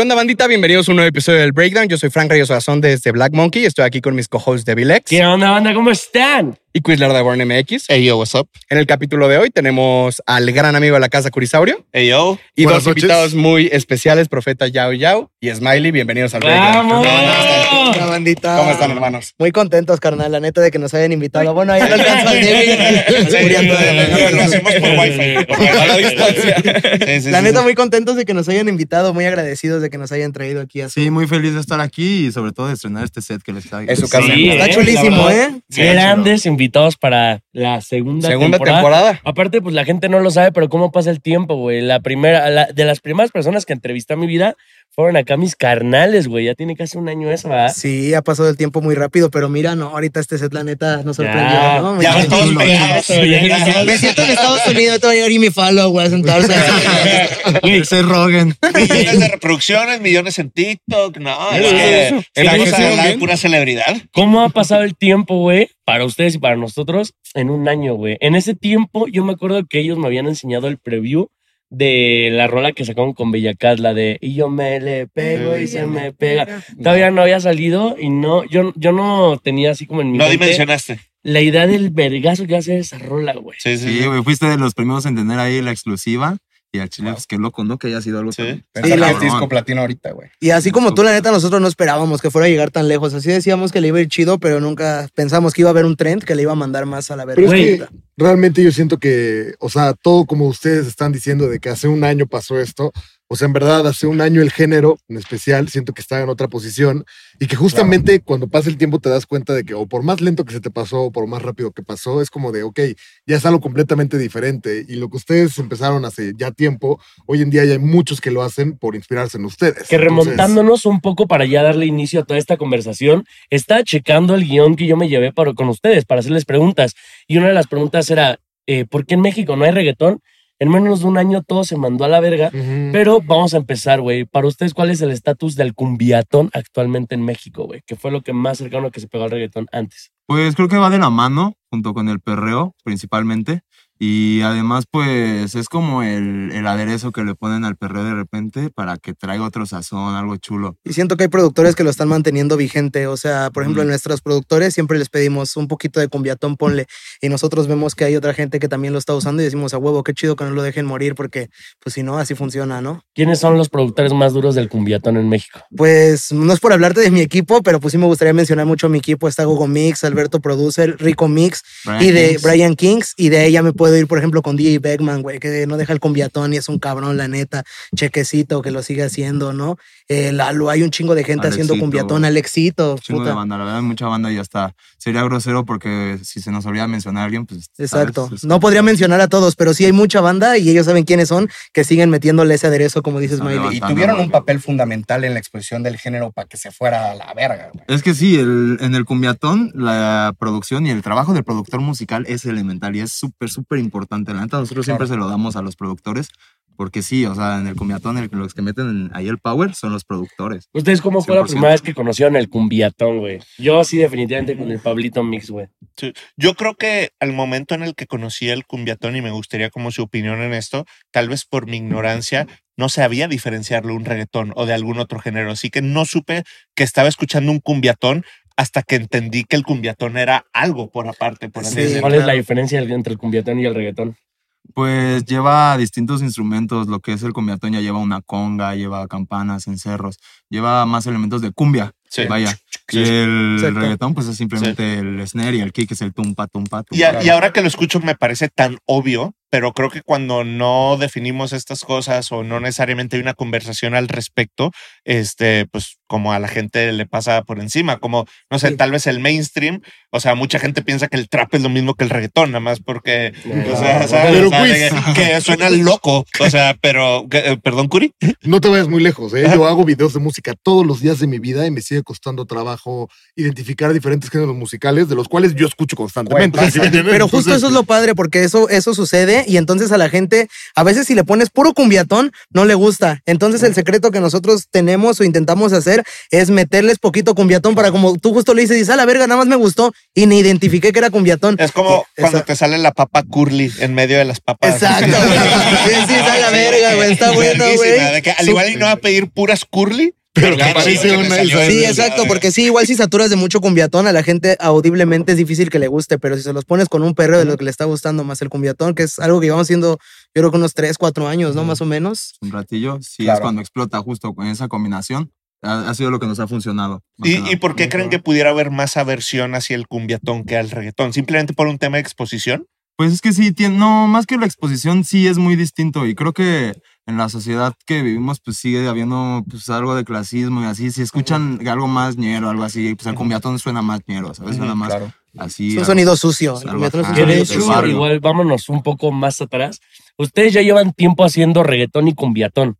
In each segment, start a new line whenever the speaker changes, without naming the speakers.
¿Qué onda, bandita? Bienvenidos a un nuevo episodio del Breakdown. Yo soy Frank Reyes Razón desde Black Monkey. Estoy aquí con mis co-hosts de X
¿Qué onda, banda? ¿Cómo están?
y Quizler de Born MX.
Hey yo, what's up?
En el capítulo de hoy tenemos al gran amigo de la casa Curisaurio
Hey yo.
y
Buenas
dos
noches.
invitados muy especiales, Profeta Yao Yao y Smiley. Bienvenidos al.
¡Vamos!
Hola, bandita.
¿Cómo están, hermanos?
Muy contentos, carnal, la neta de que nos hayan invitado. Bueno, ahí no alcanzó al David.
Lo hacemos por wifi.
A la distancia.
Sí, sí,
La
sí,
neta,
sí.
muy contentos de que nos hayan invitado, muy agradecidos de que nos hayan traído aquí. A su-
Sí, muy feliz de estar aquí y sobre todo de estrenar este set que les está.
Es su casa.
Sí,
Está
eh,
chulísimo, ¿eh?
Grandes invitados para la segunda,
Segunda temporada.
Aparte, pues la gente no lo sabe, pero cómo pasa el tiempo, güey. La primera, la- de las primeras personas que entrevisté en mi vida fueron acá mis carnales, güey. Ya tiene casi un año eso, ¿verdad?
Sí, ha pasado el tiempo muy rápido, pero mira, no, ahorita este set, la neta, nos sorprendió,
Ya,
¿no?
Ya todos pegados.
Me siento en Estados Unidos, te voy a ir mi follow, güey, a sentarse.
Ese Rogan.
Millones de reproducciones, millones en TikTok. No, es que estamos hablando de pura celebridad.
¿Cómo ha pasado el tiempo, güey? Para ustedes y para nosotros en un año, güey. En ese tiempo, yo me acuerdo que ellos me habían enseñado el preview de la rola que sacaron con Bellacat, la de Y yo me le pego y se me pega. Todavía no había salido y no, yo, yo no tenía así como en mi
No
mente
dimensionaste.
la idea del vergazo que hace esa rola, güey.
Sí, sí.
Sí, güey, fuiste de los primeros en tener ahí la exclusiva. Y al chile, pues qué loco, ¿no? Que haya sido algo
Sí.
tan-
Pensar
la-
que es disco platino ahorita, güey.
Y así como tú, la neta, nosotros no esperábamos que fuera a llegar tan lejos. Así decíamos que le iba a ir chido, pero nunca pensamos que iba a haber un trend que le iba a mandar más a la verga.
Realmente yo siento que, o sea, todo como ustedes están diciendo de que hace un año pasó esto, o sea, en verdad, hace un año el género en especial, siento que está en otra posición y que justamente cuando pasa el tiempo te das cuenta de que o por más lento que se te pasó o por más rápido que pasó, es como de, ok, ya es algo completamente diferente y lo que ustedes empezaron hace ya tiempo, hoy en día ya hay muchos que lo hacen por inspirarse en ustedes.
Que
Entonces,
remontándonos un poco para ya darle inicio a toda esta conversación, estaba checando el guion que yo me llevé para, con ustedes para hacerles preguntas. Y una de las preguntas era, eh, ¿por qué en México no hay reggaetón? En menos de un año todo se mandó a la verga. Pero vamos a empezar, güey. Para ustedes, ¿cuál es el estatus del cumbiatón actualmente en México, güey? Que fue lo que más cercano que se pegó al reggaetón antes.
Pues creo que va de la mano, junto con el perreo, principalmente. Y además, pues es como el, el aderezo que le ponen al perreo de repente para que traiga otro sazón, algo chulo.
Y siento que hay productores que lo están manteniendo vigente. O sea, por ejemplo,
Mm.
en nuestros productores siempre les pedimos un poquito de cumbiatón, ponle. Y nosotros vemos que hay otra gente que también lo está usando y decimos a huevo, qué chido que no lo dejen morir, porque, pues si no, así funciona, ¿no?
¿Quiénes son los productores más duros del cumbiatón en México?
Pues no es por hablarte de mi equipo, pero pues sí me gustaría mencionar mucho a mi equipo. Está Gogo Mix, Alberto Producer, Rico Mix
Brian
y de
Kings.
Brian Kings. Y de ella me puedo ir, por ejemplo, con DJ Beckman, güey, que no deja el cumbiatón y es un cabrón, la neta. Chequecito que lo sigue haciendo, ¿no? Eh, Lalo, hay un chingo de gente haciendo cumbiatón. Alexito,
Chingo de
puta.
banda, la verdad, mucha banda y hasta sería grosero porque si se nos olvida mencionar a alguien, pues.
Exacto. No podría mencionar a todos, pero sí hay mucha banda y ellos saben quiénes son que siguen metiéndole ese aderezo, como dices, Miley.
Y tuvieron un papel fundamental en la exposición del género para que se fuera a la verga, güey.
Es que sí, el- en el cumbiatón la producción y el trabajo del productor musical es elemental y es súper, súper importante. La neta, nosotros siempre se lo damos a los productores porque sí, o sea, en el cumbiatón el- los que meten ahí el power son los productores.
¿Ustedes cómo fue la
100%.
primera vez que conocieron el cumbiatón, güey? Yo sí, definitivamente con el Pablito Mix, güey.
Sí. Yo creo que al momento en el que conocí el cumbiatón y me gustaría como su opinión en esto, tal vez por mi ignorancia, no sabía diferenciarlo un reggaetón o de algún otro género. Así que no supe que estaba escuchando un cumbiatón hasta que entendí que el cumbiatón era algo por aparte, por así
Sí,
decirlo.
¿Cuál es la diferencia entre el cumbiatón y el reggaetón?
Pues lleva distintos instrumentos, lo que es el cumbiatón ya lleva una conga, lleva campanas, encerros, lleva más elementos de cumbia,
Sí.
vaya.
Sí.
Y el
Exacto.
reggaetón pues es simplemente el snare y el kick es el tumpa, tumpa, tumpa.
Y, a- y ahora que lo escucho me parece tan obvio, pero creo que cuando no definimos estas cosas o no necesariamente hay una conversación al respecto, este, pues como a la gente le pasa por encima, como, no sé,
Sí.
tal vez el mainstream, o sea, mucha gente piensa que el trap es lo mismo que el reggaetón, nada más porque, o sea,
No,
¿sabes?
pero
O sea,
pues-
de que, que suena loco, o sea, pero, que- eh, perdón, Curi.
No te vayas muy lejos, ¿eh? Yo hago videos de música todos los días de mi vida y me sigue costando trabajo identificar diferentes géneros musicales, de los cuales yo escucho constantemente.
Pero justo eso es lo padre, porque eso, eso sucede qué? Y entonces a la gente, a veces si le pones puro cumbiatón, no le gusta. Entonces el secreto que nosotros tenemos o intentamos hacer es meterles poquito cumbiatón para como tú justo le dices, dices, a la verga, nada más me gustó y ni identifiqué que era cumbiatón.
Es como cuando
Exacto.
te sale la papa curly en medio de las papas.
Exacto. Sí, sí, está la verga, güey. Está bueno, güey.
al igual y no va a pedir puras curly,
Pero que
qué
parece una
Sí, exacto, porque sí, igual si saturas de mucho cumbiatón, a la gente audiblemente es difícil que le guste, pero si se los pones con un perro de lo que le está gustando más el cumbiatón, que es algo que llevamos haciendo, yo creo que unos 3, 4 años, ¿no? Más o menos.
Un ratillo, sí,
Claro.
es cuando explota justo con esa combinación. Ha, ha sido lo que nos ha funcionado. más que
¿Y,
nada.
¿Y por qué creen que pudiera haber más aversión hacia el cumbiatón que al reggaetón? ¿Simplemente por un tema de exposición?
Pues es que sí, tiene, no, más que la exposición sí es muy distinto y creo que en la sociedad que vivimos pues sigue habiendo pues algo de clasismo y así, si escuchan algo más ñero, algo así, pues el cumbiatón suena más ñero, ¿sabes? Suena más
Claro.
así.
Es un
algo-
sonido sucio. El
Salvaje.
cumbiatón es un sonido sucio.
igual vámonos un poco más atrás. Ustedes ya llevan tiempo haciendo reggaetón y cumbiatón.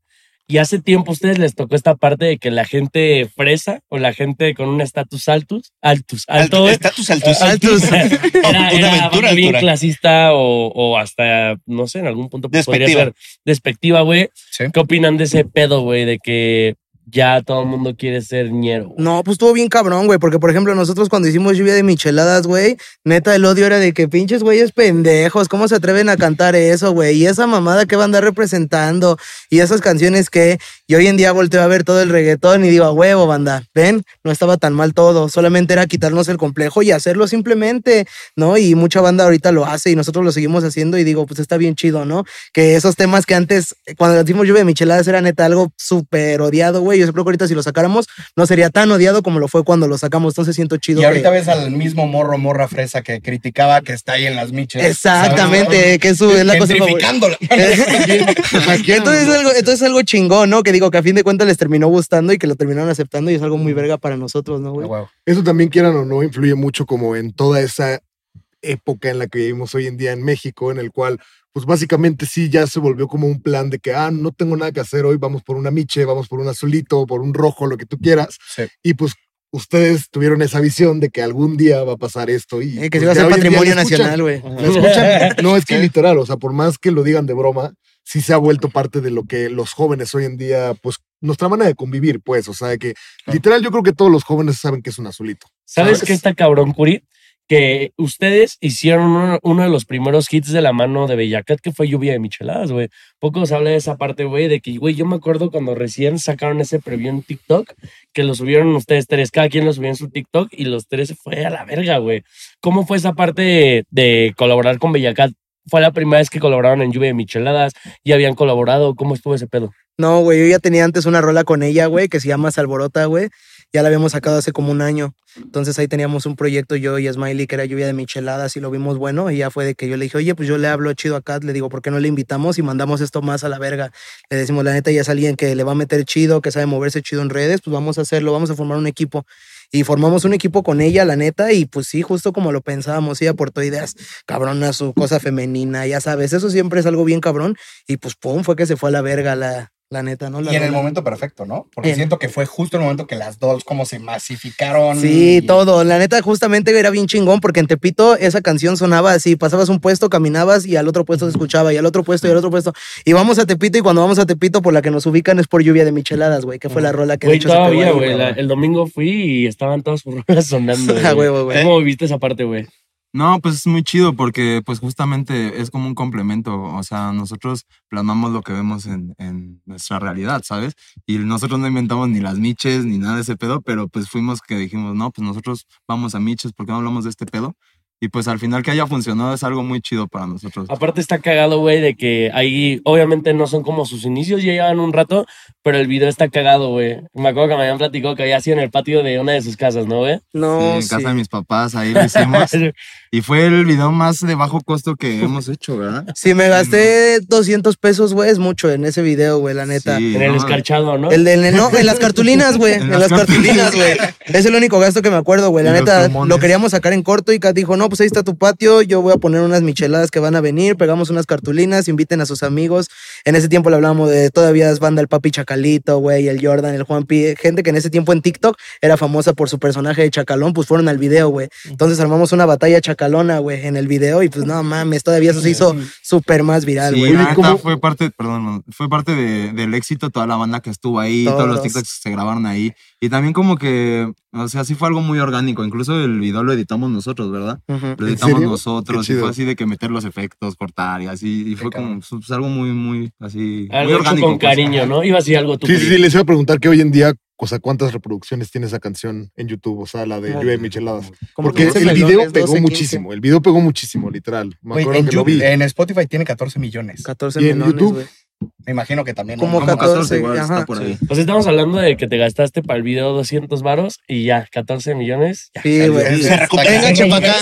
Y hace tiempo a ustedes les tocó esta parte de que la gente fresa o la gente con un estatus altus, altus, alto, güey,
Estatus altus.
Altus.
era,
Una
era
aventura
bien
altura.
clasista o, o hasta, no sé, en algún punto pues, podría
Despectiva.
ser despectiva, güey.
Sí.
¿Qué opinan de ese pedo, güey? De que ya todo el mundo quiere ser ñero.
No, pues estuvo bien cabrón, güey, porque por ejemplo nosotros cuando hicimos lluvia de micheladas, güey, neta el odio era de que pinches güeyes pendejos, ¿cómo se atreven a cantar eso, güey? Y esa mamada que va a andar representando y esas canciones que y hoy en día volteo a ver todo el reggaetón y digo, a huevo, banda, ven, no estaba tan mal todo, solamente era quitarnos el complejo y hacerlo simplemente, ¿no? Y mucha banda ahorita lo hace y nosotros lo seguimos haciendo y digo, pues está bien chido, ¿no? Que esos temas que antes, cuando hicimos lluvia de micheladas, era neta algo súper odiado, güey. Yo creo que ahorita si lo sacáramos, no sería tan odiado como lo fue cuando lo sacamos. Entonces siento chido.
Y ahorita
que-
ves al mismo morro, morra fresa que criticaba que está ahí en las miches.
Exactamente, que es, su- es la cosa entonces, es algo, entonces es algo chingón, ¿no? Que digo que a fin de cuentas les terminó gustando y que lo terminaron aceptando y es algo muy verga para nosotros, ¿no, güey?
Wow.
Eso también, quieran o no, influye mucho como en toda esa época en la que vivimos hoy en día en México, en el cual, pues básicamente sí, ya se volvió como un plan de que, ah, no tengo nada que hacer hoy, vamos por una miche, vamos por un azulito, por un rojo, lo que tú quieras.
Sí.
Y pues ustedes tuvieron esa visión de que algún día va a pasar esto y...
Eh, que
pues,
se iba a ser patrimonio nacional, güey.
No, es que literal, o sea, por más que lo digan de broma, sí se ha vuelto parte de lo que los jóvenes hoy en día, pues, nuestra manera de convivir, pues, o sea, de que literal yo creo que todos los jóvenes saben que es un azulito.
¿Sabes
¿Sabes?
qué está cabrón, Curi? Que ustedes hicieron uno, de los primeros hits de la mano de Bellacat, que fue Lluvia de Micheladas, güey. Poco se habla de esa parte, güey, de que, güey, yo me acuerdo cuando recién sacaron ese preview en TikTok, que lo subieron ustedes tres, cada quien lo subió en su TikTok y los tres fue a la verga, güey. ¿Cómo fue esa parte de, de colaborar con Bellacat? ¿Fue la primera vez que colaboraron en Lluvia de Micheladas? ¿Ya habían colaborado? ¿Cómo estuvo ese pedo?
No, güey, yo ya tenía antes una rola con ella, güey, que se llama Salborota, güey. Ya la habíamos sacado hace como un año. Entonces ahí teníamos un proyecto yo y Smiley que era lluvia de micheladas y lo vimos bueno. Y ya fue de que yo le dije, oye, pues yo le hablo chido a Kat, le digo, ¿por qué no le invitamos y mandamos esto más a la verga? Le decimos, la neta, ya es alguien que le va a meter chido, que sabe moverse chido en redes, pues vamos a hacerlo, vamos a formar un equipo. Y formamos un equipo con ella, la neta, y pues sí, justo como lo pensábamos, ella aportó ideas cabronas, su cosa femenina, ya sabes, eso siempre es algo bien cabrón. Y pues pum, fue que se fue a la verga la, la neta, ¿no? La
Y en el momento perfecto, ¿no? Porque
En-
siento que fue justo el momento que las dos como se masificaron.
Sí,
y-
todo. La neta, justamente era bien chingón porque en Tepito esa canción sonaba así: pasabas un puesto, caminabas y al otro puesto se escuchaba, y al otro puesto y al otro puesto. Y vamos a Tepito, y cuando vamos a Tepito, por la que nos ubican es por lluvia de micheladas, güey, que fue la rola que de
Güey,
hecho se pegó
todavía, güey. la- El domingo fui y estaban todas sus rolas sonando. Güey. ¿Cómo viste esa parte, güey?
No, pues es muy chido porque pues justamente es como un complemento, o sea, nosotros plasmamos lo que vemos en, en nuestra realidad, ¿sabes? Y nosotros no inventamos ni las miches ni nada de ese pedo, pero pues fuimos que dijimos, no, pues nosotros vamos a miches, ¿por qué no hablamos de este pedo? Y pues al final que haya funcionado es algo muy chido para nosotros.
Aparte está cagado, güey, de que ahí obviamente no son como sus inicios, ya llevan un rato, pero el video está cagado, güey. Me acuerdo que me habían platicado que había sido en el patio de una de sus casas, ¿no, güey?
No,
Sí, en
sí.
casa de mis papás, ahí lo hicimos. y fue el video más de bajo costo que hemos hecho, ¿verdad?
Si me gasté 200 pesos, güey, es mucho en ese video, güey, la neta.
Sí,
En el
no,
escarchado, ¿no?
El de, no, en las cartulinas, güey.
En
En,
las
cartulinas, güey. Es el único gasto que me acuerdo, güey. La neta, lo queríamos sacar en corto y Kat dijo, no, pues ahí está tu patio, yo voy a poner unas micheladas que van a venir, pegamos unas cartulinas, inviten a sus amigos. En ese tiempo le hablábamos de todavía es banda el Papi Chacalito, güey, el Jordan, el Juan Pi. Gente que en ese tiempo en TikTok era famosa por su personaje de Chacalón, pues fueron al video, güey. Entonces armamos una batalla chacalona, güey, en el video y pues no mames, todavía eso se hizo súper más viral,
Sí,
güey.
la neta
¿cómo?
fue parte, perdón, fue parte de- del éxito toda la banda que estuvo ahí, todos, los. TikToks que se grabaron ahí. Y también como que, o sea, sí fue algo muy orgánico. Incluso el video lo editamos nosotros, ¿verdad? Lo editamos
serio?
nosotros
Qué
y fue así de que meter los efectos, cortar y así. Y fue como pues, algo muy, muy así,
Algo
orgánico.
con
pues.
cariño, ¿no? Iba a decir algo tú.
Sí, sí, sí, les iba a preguntar que hoy en día, o sea, ¿cuántas reproducciones tiene esa canción en YouTube? O sea, la de Lluvia de Micheladas. Porque
15
el video pegó
12, 15.
muchísimo. El video pegó muchísimo, literal. Me acuerdo
en,
que lo vi.
en Spotify tiene 14 millones.
14
¿Y en YouTube?
Me imagino que también.
Como
¿no?
Como
14,
14 igual,
ajá.
está por ahí.
Pues estamos hablando de que te gastaste para el video 200 varos y ya, 14 millones. Ya.
Sí, güey. Venga, chapacá.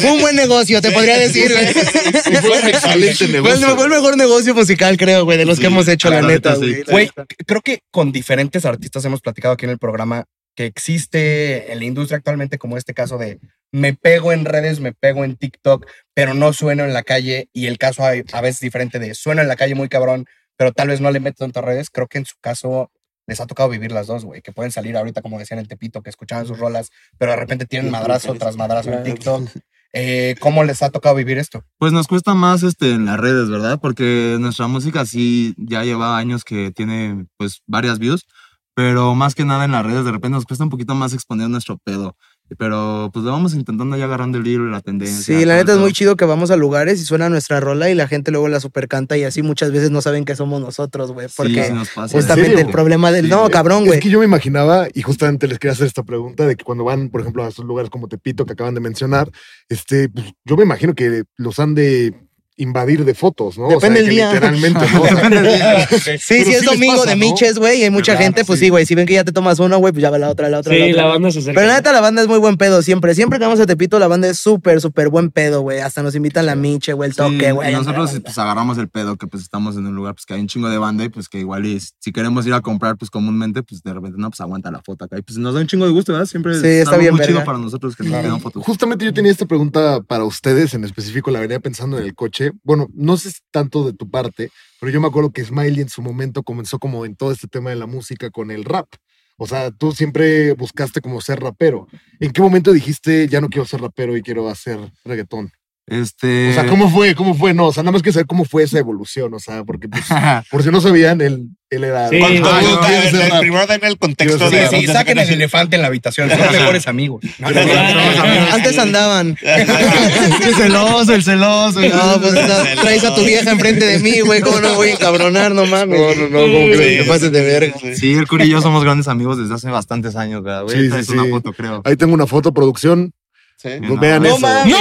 Fue un buen negocio, te podría decir, güey.
Fue un excelente negocio.
fue el mejor negocio musical, creo, güey, de los que hemos hecho,
la
la neta,
neta, sí.
güey.
creo que con diferentes artistas hemos platicado aquí en el programa que existe en la industria actualmente como este caso de me pego en redes, me pego en TikTok, pero no sueno en la calle y el caso hay- a veces diferente de sueno en la calle muy cabrón, pero tal vez no le meto tantas redes. Creo que en su caso les ha tocado vivir las dos, güey, que pueden salir ahorita como decían en Tepito, que escuchaban sus rolas, pero de repente tienen madrazo tras madrazo en TikTok. Eh, ¿Cómo les ha tocado vivir esto?
Pues nos cuesta más este en las redes, ¿verdad? Porque nuestra música sí ya lleva años que tiene pues varias views, pero más que nada en las redes de repente nos cuesta un poquito más exponer nuestro pedo. Pero pues lo vamos intentando ya agarrando el hilo y la tendencia.
Sí, la
todo
neta es muy chido que vamos a lugares y suena nuestra rola y la gente luego la super canta y así muchas veces no saben que somos nosotros, güey. Porque
sí nos pasa.
justamente el problema del...
Sí,
no,
güey.
cabrón,
Es
güey.
que yo me imaginaba, y justamente les quería hacer esta pregunta, de que cuando van, por ejemplo, a esos lugares como Tepito que acaban de mencionar, este, pues, yo me imagino que los han de invadir de fotos, ¿no?
Depende
o sea,
día.
Literalmente, ¿no? O sea,
Sí, sí,
sí
es domingo
pasa,
de
¿no?
Miches, güey, y hay mucha
Claro,
gente, pues
sí.
sí, güey, si ven que ya te tomas uno, güey, pues ya va la otra, la otra,
Sí,
la otra.
la banda se acerca.
Pero la neta, la banda es muy buen pedo, siempre. Siempre que vamos a Tepito, la banda es súper, súper buen pedo, güey. Hasta nos invitan la Miche, güey, el
Sí,
toque, güey.
nosotros pues agarramos el pedo que pues estamos en un lugar pues que hay un chingo de banda y pues que igual y si queremos ir a comprar pues comúnmente pues de repente no pues aguanta la foto acá y pues nos da un chingo de gusto, ¿verdad? Siempre
Sí,
es
está bien
muy
verga.
chido para nosotros que nos pidan fotos.
Justamente yo tenía esta pregunta para ustedes, en específico la venía pensando en el coche. Bueno, no sé tanto de tu parte, pero yo me acuerdo que Smiley en su momento comenzó como en todo este tema de la música con el rap. O sea, tú siempre buscaste como ser rapero. ¿En qué momento dijiste, ya no quiero ser rapero y quiero hacer reggaetón?
Este
O sea, ¿cómo fue? ¿Cómo fue? No, o sea, nada más que saber cómo fue esa evolución. O sea, porque pues, por si no sabían, él, él era...
Sí,
no, rap.
primero den el contexto
Sí,
de
sí, saquen el elefante en la habitación, son mejores amigos.
Antes andaban.
el celoso, el celoso. el-
No, pues traes a tu vieja enfrente de mí, güey. ¿Cómo no voy a encabronar? No mames.
No, no, no, ¿cómo crees?
Te pases de verga.
Sí, el Curi y yo somos grandes amigos desde hace bastantes años, ¿verdad? güey?
Sí, sí.
una foto, creo.
Ahí tengo una foto, producción.
Sí.
No,
vean
no
eso.
mames.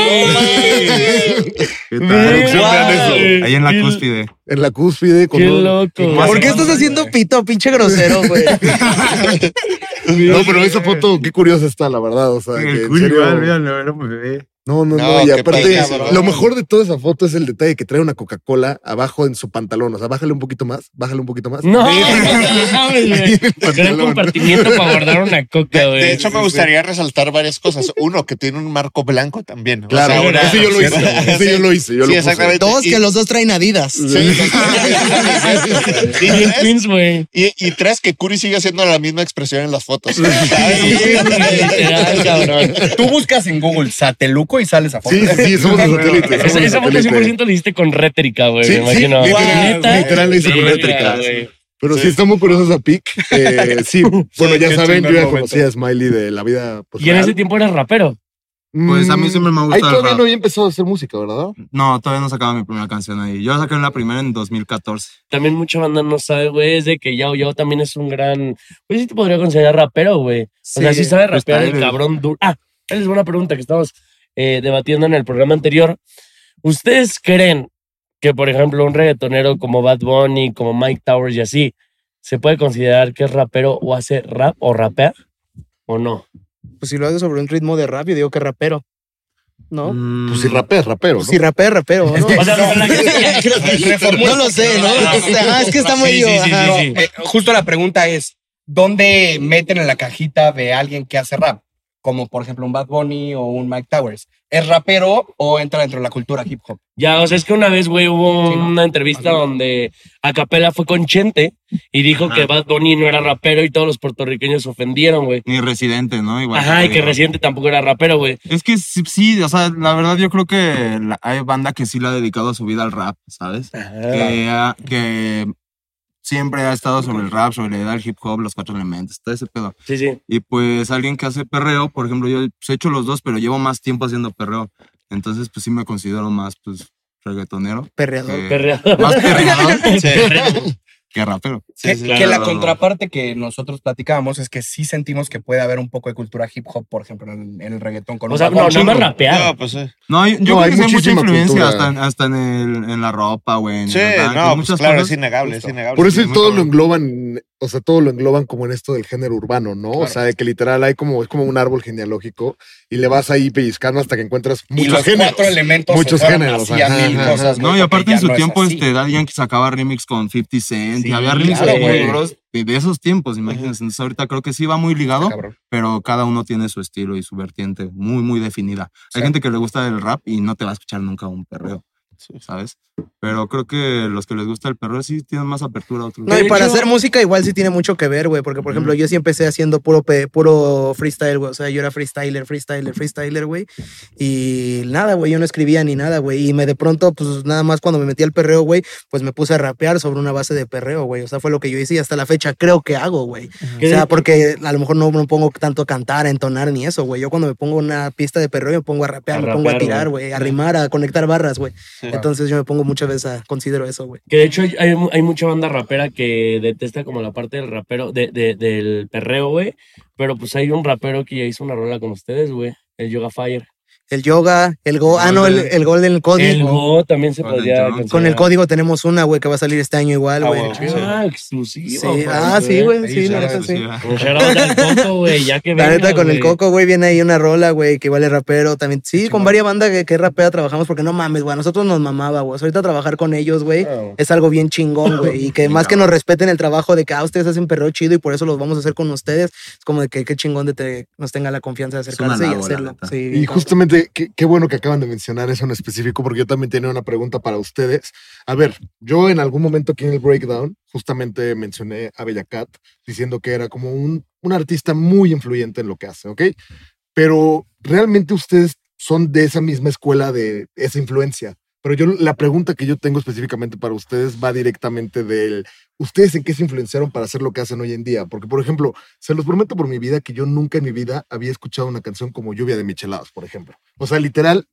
¿Qué tal?
Producción, vean eso.
Ahí en la cúspide.
En la cúspide. Con
Qué
un-
loco.
¿Por qué estás haciendo pito, pinche grosero, güey?
No, pero esa foto, qué curiosa está, la verdad. O sea, que
El
en serio-
igual, véanlo, era un bebé.
No, no, no.
No,
Y aparte, lo mejor de toda esa foto es el detalle que trae una Coca-Cola abajo en su pantalón. O sea, bájale un poquito más, bájale un poquito más.
No, no. Gran compartimiento para guardar una coca,
De,
güey.
de hecho, me gustaría resaltar varias cosas. Uno, que tiene un marco blanco también. O
Claro,
sea, una-
ese yo lo hice.
Sí,
Ese yo lo hice. Yo
sí,
lo puse.
exactamente.
Dos,
Y-
que los dos traen adidas.
Sí, y, tres,
twins, güey.
y- y tres, que Curi sigue haciendo la misma expresión en las fotos.
Literal, cabrón.
Tú buscas en Google Sateluco y sales a foto.
Sí, sí, sí, somos de satélite.
Esa,
somos
esa foto
satélite.
100% la hiciste con rétrica, güey,
Sí,
me
sí,
imagino.
literal,
¿Neta?
literal la hice con rétrica.
güey.
Pero sí, está muy curioso esa pic. Eh, sí, bueno, ya saben, yo ya conocía a Smiley de la vida. Pues,
Y en
real.
ese tiempo eras rapero.
Pues a mí siempre me ha
Ahí
gustado el
todavía
rap.
no había empezado a hacer música, ¿verdad?
No, todavía no sacaba mi primera canción ahí. Yo saqué la primera en 2014.
También mucha banda no sabe, güey, es de que Yao Yao también es un gran... Pues sí te podría considerar rapero, güey. O sea, sí sabe
pues,
rapear el cabrón duro. Ah, esa es una pregunta que estamos eh, debatiendo en el programa anterior. ¿Ustedes creen que, por ejemplo, un reggaetonero como Bad Bunny, como Mike Towers y así, se puede considerar que es rapero o hace rap o rapea? ¿O no?
Pues si lo haces sobre un ritmo de rap, yo digo que rapero. ¿No?
Mm,
Pues si rapea, rapero, ¿no?
Si rapea, rapero, ¿no?
O sea, la-
No lo sé, ¿no? Ajá, es que está muy...
Sí, sí, sí,
ajá.
sí, sí.
Eh, justo la pregunta es, ¿dónde meten en la cajita de alguien que hace rap? Como por ejemplo un Bad Bunny o un Mike Towers. ¿Es rapero o entra dentro de la cultura hip hop?
Ya, o sea, es que una vez, güey, hubo
Sí, ¿no?
una entrevista
Así.
donde Acapela fue con Chente y dijo
Ajá.
que Bad Bunny no era rapero y todos los puertorriqueños se ofendieron, güey.
Ni residente, ¿no? Igual
Ajá, y que. Residente tampoco era rapero, güey.
Es que sí, sí, o sea, la verdad yo creo que la- hay banda que sí le ha dedicado su vida al rap, ¿sabes? Que, ha- que siempre ha estado sobre el rap, sobre la idea del hip hop, los cuatro elementos, todo ese pedo.
Sí, sí.
Y pues alguien que hace perreo, por ejemplo, yo pues, he hecho los dos, pero llevo más tiempo haciendo perreo. Entonces, pues sí me considero más, pues, reggaetonero.
Perreador.
que-
Perreador.
Más perreador
Sí.
Que rapero.
que,
sí,
que
claro.
la contraparte que nosotros platicábamos es que sí sentimos que puede haber un poco de cultura hip hop, por ejemplo, en, en el reggaetón. Con
O sea, no, no rapear.
No, pues sí.
No, yo, yo
No,
creo
hay
que hay mucha influencia hasta, en- hasta en, el, en la ropa, güey. en
Sí, no, pues claro,
cosas.
es innegable,
Justo.
es innegable.
Por eso
Sí,
todo lo engloban, o sea, todo lo engloban como en esto del género urbano, ¿no? O sea, de que literal hay como, es como un árbol genealógico y le vas ahí pellizcando hasta que encuentras
Y
muchos
los
géneros.
cuatro elementos
Muchos géneros,
así a
ajá,
mil
ajá,
cosas,
No, y aparte en su tiempo, este, Daddy Yankee sacaba remix con 50 Cent
Sí,
y había remix
claro, güey.
duros de, de esos tiempos, imagínense. Entonces ahorita creo que sí va muy ligado,
Cabrón.
pero cada uno tiene su estilo y su vertiente muy, muy definida. Hay
Sí.
gente que le gusta el rap y no te va a escuchar nunca un perreo, ¿sabes? Pero creo que los que les gusta el perreo sí tienen más apertura a otros.
No, y para
hecho-
hacer música igual sí tiene mucho que ver, güey, porque por ejemplo yo sí empecé haciendo puro, pe- puro freestyle, güey, o sea, yo era freestyler, freestyler, freestyler, güey, y nada, güey, yo no escribía ni nada, güey, y me de pronto, pues nada más cuando me metí al perreo, güey, pues me puse a rapear sobre una base de perreo, güey, o sea, fue lo que yo hice y hasta la fecha creo que hago, güey. O sea, porque a lo mejor no me pongo tanto a cantar, a entonar ni eso, güey, yo cuando me pongo una pista de perreo me pongo a rapear,
A
me pongo a tirar, güey, a rimar, a conectar barras, güey.
Sí.
Entonces yo me pongo muchas veces a, considero eso, güey.
Que de hecho hay, hay, hay mucha banda rapera que detesta como la parte del rapero, de, de- del perreo, güey. Pero pues hay un rapero que ya hizo una rola con ustedes, güey. El Yoga Fire.
El yoga, el go, ah, no, el, el Golden Código.
El Go también se podría.
Con el código tenemos una, güey, que va a salir este año igual,
Ah,
güey.
Ah, exclusivo.
Sí,
güey.
ah, sí, güey, sí, la neta sí.
Coco, güey, ya que
La neta, con el
güey.
Coco, güey, viene ahí una rola, güey, que igual es rapero también. Sí, con varias bandas que, que rapea trabajamos, porque no mames, güey, a nosotros nos mamaba, güey. Ahorita trabajar con ellos, güey,
Claro.
es algo bien chingón, güey. Y que más que nos respeten el trabajo de que, ah, ustedes hacen perreo chido y por eso los vamos a hacer con ustedes, es como de que qué chingón de te, nos tenga la confianza de acercarse y hacerlo.
Y justamente, qué, qué bueno que acaban de mencionar eso en específico, porque yo también tenía una pregunta para ustedes. A ver, yo en algún momento aquí en el breakdown, justamente mencioné a Bella Cat, diciendo que era como un, un artista muy influyente en lo que hace, ¿ok? Pero realmente ustedes son de esa misma escuela de esa influencia. Pero yo la pregunta que yo tengo específicamente para ustedes va directamente del ustedes en qué se influenciaron para hacer lo que hacen hoy en día, porque por ejemplo, se los prometo por mi vida que yo nunca en mi vida había escuchado una canción como Lluvia de Micheladas, por ejemplo. O sea, literal,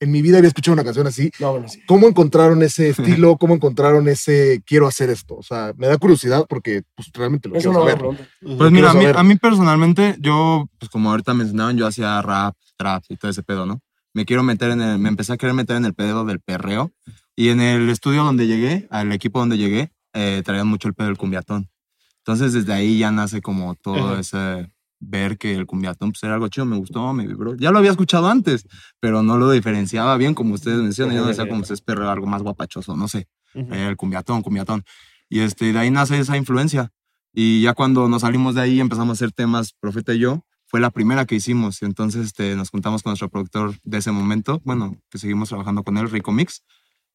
en mi vida había escuchado una canción así.
No, bueno, sí.
¿Cómo encontraron ese estilo? ¿Cómo encontraron ese quiero hacer esto? O sea, me da curiosidad porque pues, realmente lo
Es
quiero
una
saber.
Pues mira, a mí, a mí personalmente, yo, pues como ahorita mencionaban, yo hacía rap, trap y todo ese pedo, ¿no? Me quiero meter en el, me empecé a querer meter en el pedo del perreo. Y en el estudio donde llegué, al equipo donde llegué, eh, traían mucho el pedo del cumbiatón. Entonces desde ahí ya nace como todo
Ajá.
ese ver que el cumbiatón pues era algo chido, me gustó, me vibró. Ya lo había escuchado antes, pero no lo diferenciaba bien como ustedes mencionan. Yo no decía como si es perreo algo más guapachoso, no sé. Eh, el cumbiatón, cumbiatón. Y este, de ahí nace esa influencia. Y ya cuando nos salimos de ahí empezamos a hacer temas, Profeta y yo, fue la primera que hicimos. Y entonces este, nos juntamos con nuestro productor de ese momento, bueno, que seguimos trabajando con él, Rico Mix.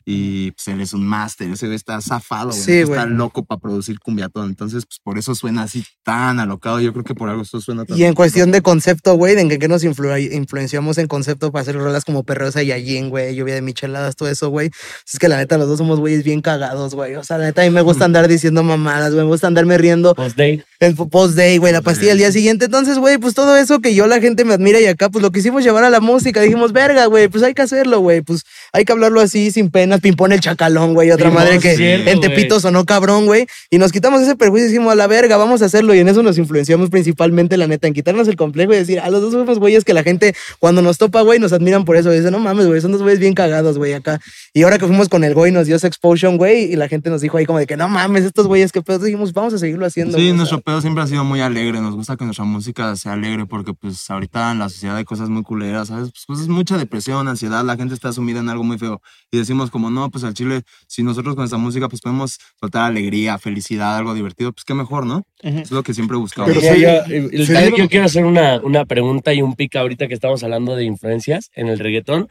Y pues él es un máster, ese güey está zafado, güey,
Sí,
está loco para producir cumbiatón. Entonces, pues por eso suena así tan alocado. Yo creo que por algo esto suena tan
Y en cuestión de concepto, güey, de en que nos influ- influenciamos en concepto para hacer rolas como Perreo Saiyajin, güey, Lluvia de Micheladas, todo eso, güey. Es que la neta, los dos somos güeyes bien cagados, güey. O sea, la neta, a mí me gusta andar diciendo mamadas, güey. Me gusta andarme riendo
Post-date.
el post-day, güey, la pastilla al día siguiente. Entonces, güey, pues todo eso que yo la gente me admira y acá, pues lo quisimos llevar a la música. Dijimos, verga, güey, pues hay que hacerlo, güey. Pues hay que hablarlo así, sin Pimpón el chacalón, güey. Otra madre que
cierto,
en. Tepito sonó cabrón, güey. Y nos quitamos ese perjuicio y dijimos, a la verga, vamos a hacerlo. Y en eso nos influenciamos principalmente, la neta, en quitarnos el complejo y decir, a los dos somos güeyes que la gente, cuando nos topa, güey, nos admiran por eso. Dicen, no mames, güey, son dos güeyes bien cagados, güey, acá. Y ahora que fuimos con el güey, nos dio esa güey, y la gente nos dijo ahí como de que, no mames, estos güeyes, qué pedo. Dijimos, vamos a seguirlo haciendo.
Sí, nuestro pedo siempre ha sido muy alegre. Nos gusta que nuestra música sea alegre porque, pues, ahorita en la sociedad hay cosas muy culeras, ¿sabes? Pues, pues, es mucha depresión, ansiedad, la gente está sumida en algo muy feo. Y decimos como como, no, pues al chile, si nosotros con esta música pues podemos soltar alegría, felicidad, algo divertido, pues qué mejor, ¿no? Es lo que siempre buscamos.
Pero sí,
el- el- yo quiero hacer una, una pregunta y un pica ahorita que estamos hablando de influencias en el reggaetón.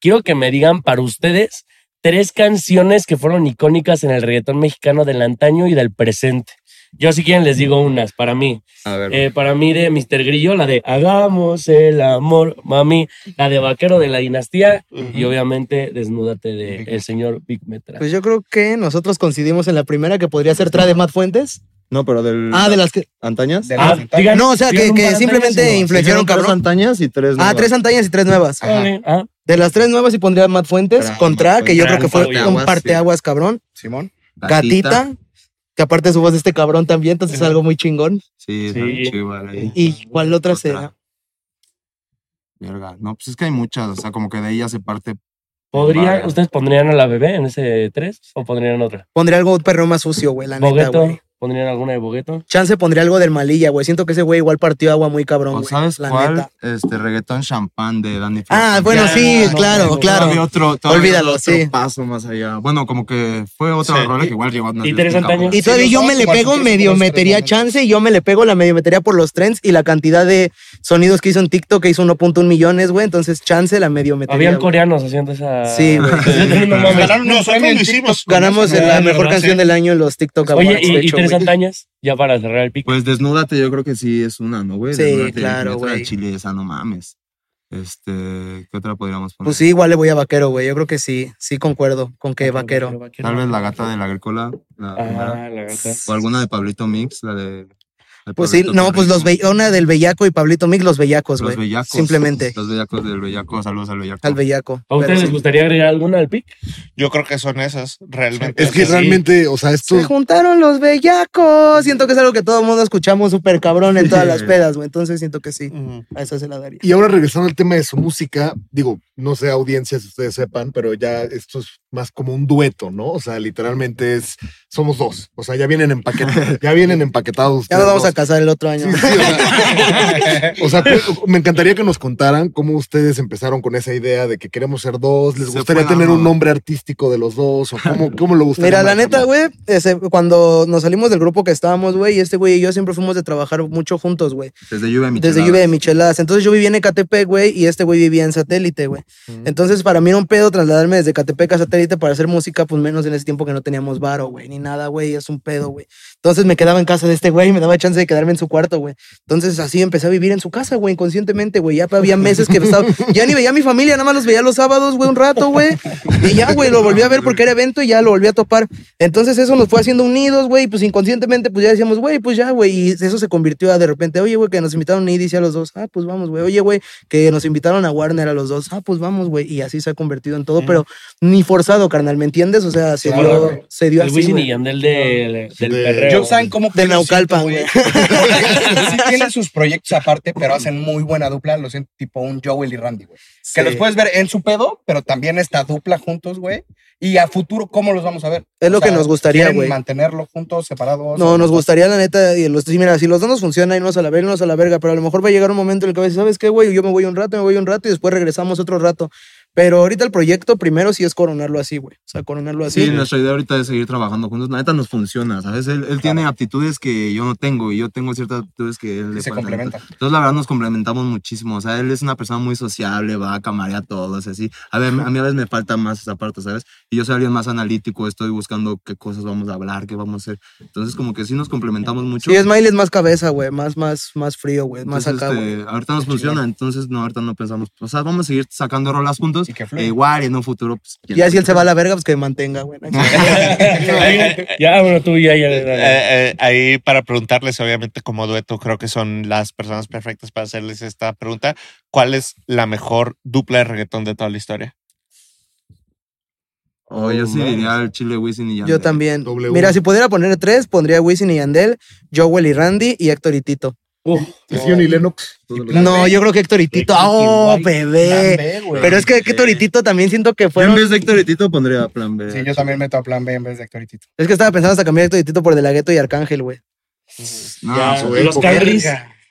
Quiero que me digan para ustedes tres canciones que fueron icónicas en el reggaetón mexicano del antaño y del presente. Yo si quieren les digo unas, para mí.
A ver,
Eh, para mí de Mr. Grillo, la de Hagamos el amor, mami, la de Vaquero de la Dinastía y obviamente Desnúdate de el señor Big Metra.
Pues yo creo que nosotros coincidimos en la primera que podría ser Tra de Matt Fuentes.
no, pero del...
Ah, de las que.
¿Antañas?
De
Ah,
las antañas.
digan-
No, o sea, que, simplemente
¿no?
influenciaron
tres
cabrón.
Antañas y tres
Ah,
nuevas.
tres antañas y tres nuevas.
Ajá.
Ah,
De las tres nuevas sí pondría Matt Fuentes
Tra-
contra, que yo creo que fue un
parteaguas,
parteaguas, cabrón.
Simón.
Gatita, que aparte su voz de este cabrón también, entonces es algo muy chingón.
Sí,
Sí.
chihuahua ahí.
¿Y cuál otra
Otra.
será?
Verga. No, pues es que hay muchas, o sea, como que de ya se parte.
¿podría. ¿Ustedes pondrían a la bebé en ese tres o pondrían otra?
Pondría algo perro más sucio, güey, la neta,
¿Bogueto?
güey.
¿Pondrían alguna de Bogueto?
Chance pondría algo del Malilla, güey. Siento que ese güey igual partió agua muy cabrón,
¿O
güey.
sabes
la
cuál?
neta.
Este reggaetón champán de Danny
Ah,
Flow.
bueno,
Ya,
sí,
no,
claro,
no,
claro.
Todavía otro, todavía
Olvídalo,
otro
sí.
paso más allá. Bueno, como que fue otra
Sí.
rola que igual llegó a unas
¿Y?
Y todavía yo me le pego, medio metería chance y yo me le pego, la medio metería por los trends y la cantidad de sonidos que hizo en TikTok, que hizo 1.1 millones, güey. Entonces, chance la medio metería.
Habían
güey.
coreanos haciendo esa.
Sí, güey.
No.
Ganaron
Nosotros lo hicimos.
Ganamos
Ah,
la
¿verdad?
mejor canción del año en los TikTok Awards.
Oye, ¿y,
de
y
hecho,
tres antañas? Ya para cerrar el pico.
Pues desnúdate, yo creo que sí es una, ¿no, güey?
Sí,
Desnúdate,
claro, güey.
Chile, esa no mames. Este, ¿qué otra podríamos poner?
Pues sí, igual le voy a vaquero, güey. Yo creo que sí, sí concuerdo con que vaquero.
Tal vez la gata de la agrícola, la.
Ah, la gata.
O alguna de Pablito Mix, la de.
Pues sí, no, pues los una del Bellaco y Pablito Mix, los Bellacos,
Los
güey.
bellacos.
Simplemente.
Los bellacos del bellaco. Saludos al bellaco.
Al Bellaco.
¿A ustedes les
sí.
gustaría agregar alguna al pic?
Yo creo que son esas, realmente.
Es que
Sí.
realmente, o sea, esto
Se juntaron los bellacos. Siento que es algo que todo el mundo escuchamos súper cabrón en todas las pedas, güey. Entonces siento que sí. A esa se la daría.
Y ahora regresando al tema de su música, digo, no sé audiencias si ustedes sepan, pero ya esto es más como un dueto, ¿no? O sea, literalmente es, somos dos. O sea, ya vienen empaquetados, ya vienen empaquetados.
Ya nos vamos
dos.
a casar el otro año.
Sí, sí, o sea, o sea, cu- me encantaría que nos contaran cómo ustedes empezaron con esa idea de que queremos ser dos. ¿Les
Se
gustaría tener un nombre artístico de los dos? ¿O cómo, cómo lo gustaría?
Mira, la neta, güey, cuando nos salimos del grupo que estábamos, güey, este güey y yo siempre fuimos de trabajar mucho juntos, güey.
Desde lluvia de
Desde lluvia de micheladas. Entonces yo vivía en Ecatepec, güey, y este güey vivía en satélite, güey. Entonces para mí era un pedo trasladarme desde Catepec a satélite para hacer música, pues menos en ese tiempo que no teníamos varo, güey, ni nada, güey, es un pedo, güey. Entonces me quedaba en casa de este güey y me daba chance de quedarme en su cuarto, güey. Entonces así empecé a vivir en su casa, güey, inconscientemente, güey. Ya había meses que estaba, ya ni veía a mi familia, nada más los veía los sábados, güey, un rato, güey. Y ya, güey, lo volví a ver porque era evento y ya lo volví a topar. Entonces eso nos fue haciendo unidos, güey, pues inconscientemente, pues ya decíamos, güey, pues ya, güey. Y eso se convirtió a de repente, oye, güey, que nos invitaron a IDC a los dos. Ah, pues vamos, güey. Oye, güey, que nos invitaron a Warner a los dos. Ah, pues vamos, güey. Y así se ha convertido en todo, pero ni forzado, carnal, ¿me entiendes? O sea, se
Claro,
dio,
güey.
se dio
El
así.
Wisin y Yandel de, del
De-
perreo.
Yo saben cómo
De Naucalpan, güey.
sí tienen sus proyectos aparte, pero hacen muy buena dupla, lo siento, tipo un Joel y Randy, güey. Que los puedes ver en su pedo, pero también esta dupla juntos, güey. Y a futuro, ¿cómo los vamos a ver?
Es lo
sea,
que nos gustaría,
¿quieren
güey.
mantenerlo juntos, separados?
No, nos gustaría, la neta, y los, sí, mira, si los dos nos funcionan, irnos a la verga, irnos a la verga, pero a lo mejor va a llegar un momento en el que va a decir, ¿sabes qué, güey? Yo me voy un rato, me voy un rato y después regresamos otro rato. Pero ahorita el proyecto primero sí es coronarlo así, güey. O sea, coronarlo así.
Sí, nuestra idea ahorita es seguir trabajando juntos. La neta nos funciona, ¿sabes? Él, él tiene aptitudes que yo no tengo y yo tengo ciertas aptitudes que él le
se complementan.
Entonces, la verdad, nos complementamos muchísimo. O sea, él es una persona muy sociable, va a camarear a todos, así. A, ver, a mí a veces me falta más esa parte, ¿sabes? Y yo soy alguien más analítico, estoy buscando qué cosas vamos a hablar, qué vamos a hacer. Entonces, como que sí nos complementamos mucho.
Sí, Smiley es más cabeza, güey. Más, más, más frío, güey. Más
Entonces,
acá,
este,
güey.
ahorita nos funciona, entonces no, ahorita no pensamos. O sea, vamos a seguir sacando rolas juntos.
Y que
e
fluya.
igual, y en un futuro, pues.
Ya si
sabe.
él se va a la verga, pues que mantenga, güey.
ya, bueno, tú ya, ya. ya.
Eh, eh, ahí para preguntarles, obviamente como dueto, creo que son las personas perfectas para hacerles esta pregunta. ¿Cuál es la mejor dupla de reggaetón de toda la historia?
O yo sí diría el Chile Wisin y
Yo
Yandel.
también.
W.
Mira, si pudiera poner tres, pondría Wisin y Yandel, Joel y Randy y Héctor y Tito.
Uf,
Sesión y Lennox.
No,
B.
yo creo que Héctor y Tito.
Plan
¡Oh, bebé! Pero es que Héctor y Tito también siento que
Yo en vez de Héctor y Tito pondría plan B.
Sí, yo también meto a plan B en vez de Héctor y Tito.
Es que estaba pensando hasta cambiar Héctor y Tito por De La Gueto y Arcángel, güey.
No,
los cangris.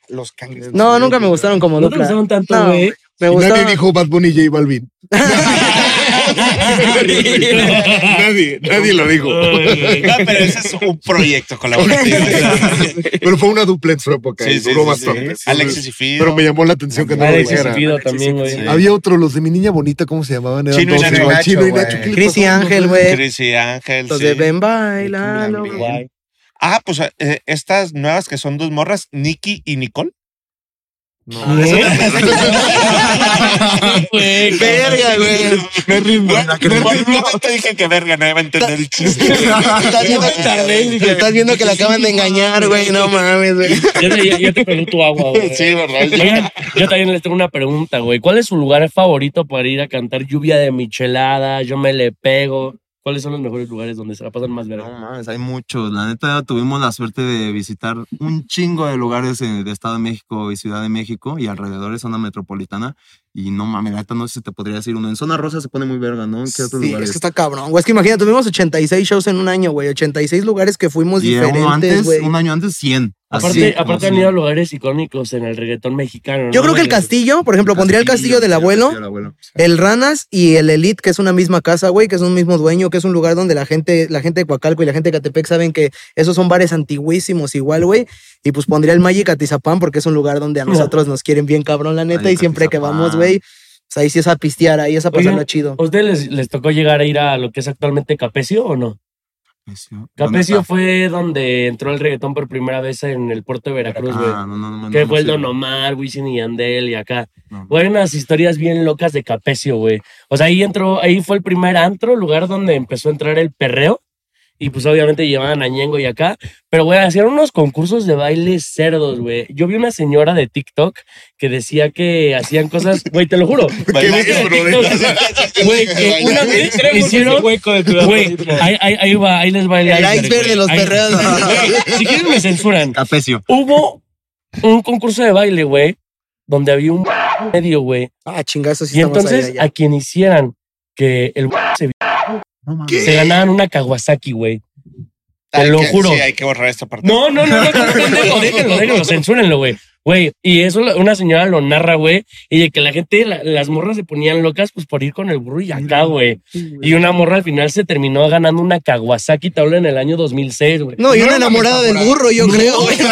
Los cangres.
No, nunca me gustaron como
No te
dupla.
gustaron tanto,
No,
güey.
Me
Y
gustaba.
nadie dijo Bad Bunny y J Balvin. nadie, nadie lo dijo.
No, pero ese es un proyecto colaborativo.
Pero fue una dupla en su época y
Sí, sí,
duró
sí,
bastante. Sí,
Alexis y Fido.
Pero me llamó la atención que no lo dijera.
Fido también, güey.
Sí.
Había otro, los de mi niña bonita, ¿cómo se llamaban? Eran
Chino y Nacho,
Chino y. Nacho. ¿qué le
Cris y? Ángel, güey.
Cris y Ángel.
Los
sí.
de Ven Bailalo.
Ah, pues eh, estas nuevas que son dos morras, Nikki y Nicole.
Güey,
Verga, güey.
Me rindo.
No te dije que verga, no iba a entender el chiste.
Estás viendo, que la acaban de engañar, güey. No mames, güey.
Ya te, pegó tu agua, güey.
Sí, ¿verdad?
Oigan, yo también les tengo una pregunta, güey. ¿Cuál es su lugar favorito para ir a cantar lluvia de michelada? Yo me le pego. ¿Cuáles son los mejores lugares donde se la pasan más
No
verga?
mames, hay muchos. La neta, tuvimos la suerte de visitar un chingo de lugares en- de Estado de México y Ciudad de México y alrededor de zona metropolitana. Y no mames, la neta no sé si te podría decir uno. En zona rosa se pone muy verga, ¿no? ¿En qué otros
Sí,
lugares?
es que está cabrón, güey. Es que imagínate, tuvimos 86 shows en un año, güey. 86 lugares que fuimos
y
diferentes,
antes,
güey.
un año antes, 100.
Aparte,
Así,
aparte
como
han ido a lugares icónicos en el reggaetón mexicano.
Yo
¿no,
creo que el castillo, por ejemplo, pondría el castillo del abuelo,
castillo del abuelo.
el Ranas y el Elite, que es una misma casa, güey, que es un mismo dueño, que es un lugar donde la gente, la gente de Coacalco y la gente de Catepec saben que esos son bares antiguísimos igual, güey. Y pues pondría el Magic Atizapán porque es un lugar donde a nosotros nos quieren bien cabrón, la neta, y siempre que vamos, güey, pues ahí sí es a pistear, ahí es a pasarla
Oigan,
chido.
¿A ustedes les, les tocó llegar a ir a lo que es actualmente Capecio o no?
Capecio.
Fue donde entró el reggaetón por primera vez en el puerto de Veracruz, güey.
Ah, no, no, no,
que fue el. Don Omar, Wisin y Yandel y acá. Unas historias bien locas de Capecio, güey. O sea, ahí entró, ahí fue el primer antro, lugar donde empezó a entrar el perreo. Y pues obviamente llevaban a Ñengo y acá. Pero, güey, hacían unos concursos de baile cerdos, güey. Yo vi una señora de TikTok que decía que hacían cosas, güey, te lo juro. Güey, que una vez hicieron, güey, ahí, ahí, ahí va, ahí les va el,
El iceberg de los
Ahí-
perreos.
Si quieren me censuran.
Capecio.
Hubo un concurso de baile, güey, donde había un medio, güey.
Ah, chingazo, sí
Y entonces
allá.
a quien hicieran que el se,
No mames.
se ganaban una Kawasaki, güey. Te lo
que-
juro.
Sí, hay que borrar esta parte.
No, no, no, no, no, pendejo, déjenlo, déjenlo, censúrenlo, güey. Güey, y eso una señora lo narra, güey, y de que la gente, la- las morras se ponían locas, pues por ir con el burro y acá, güey. Y una morra al final se terminó ganando una Kawasaki, hablo en el año 2006, güey.
No, y una enamorada del burro, yo creo, güey.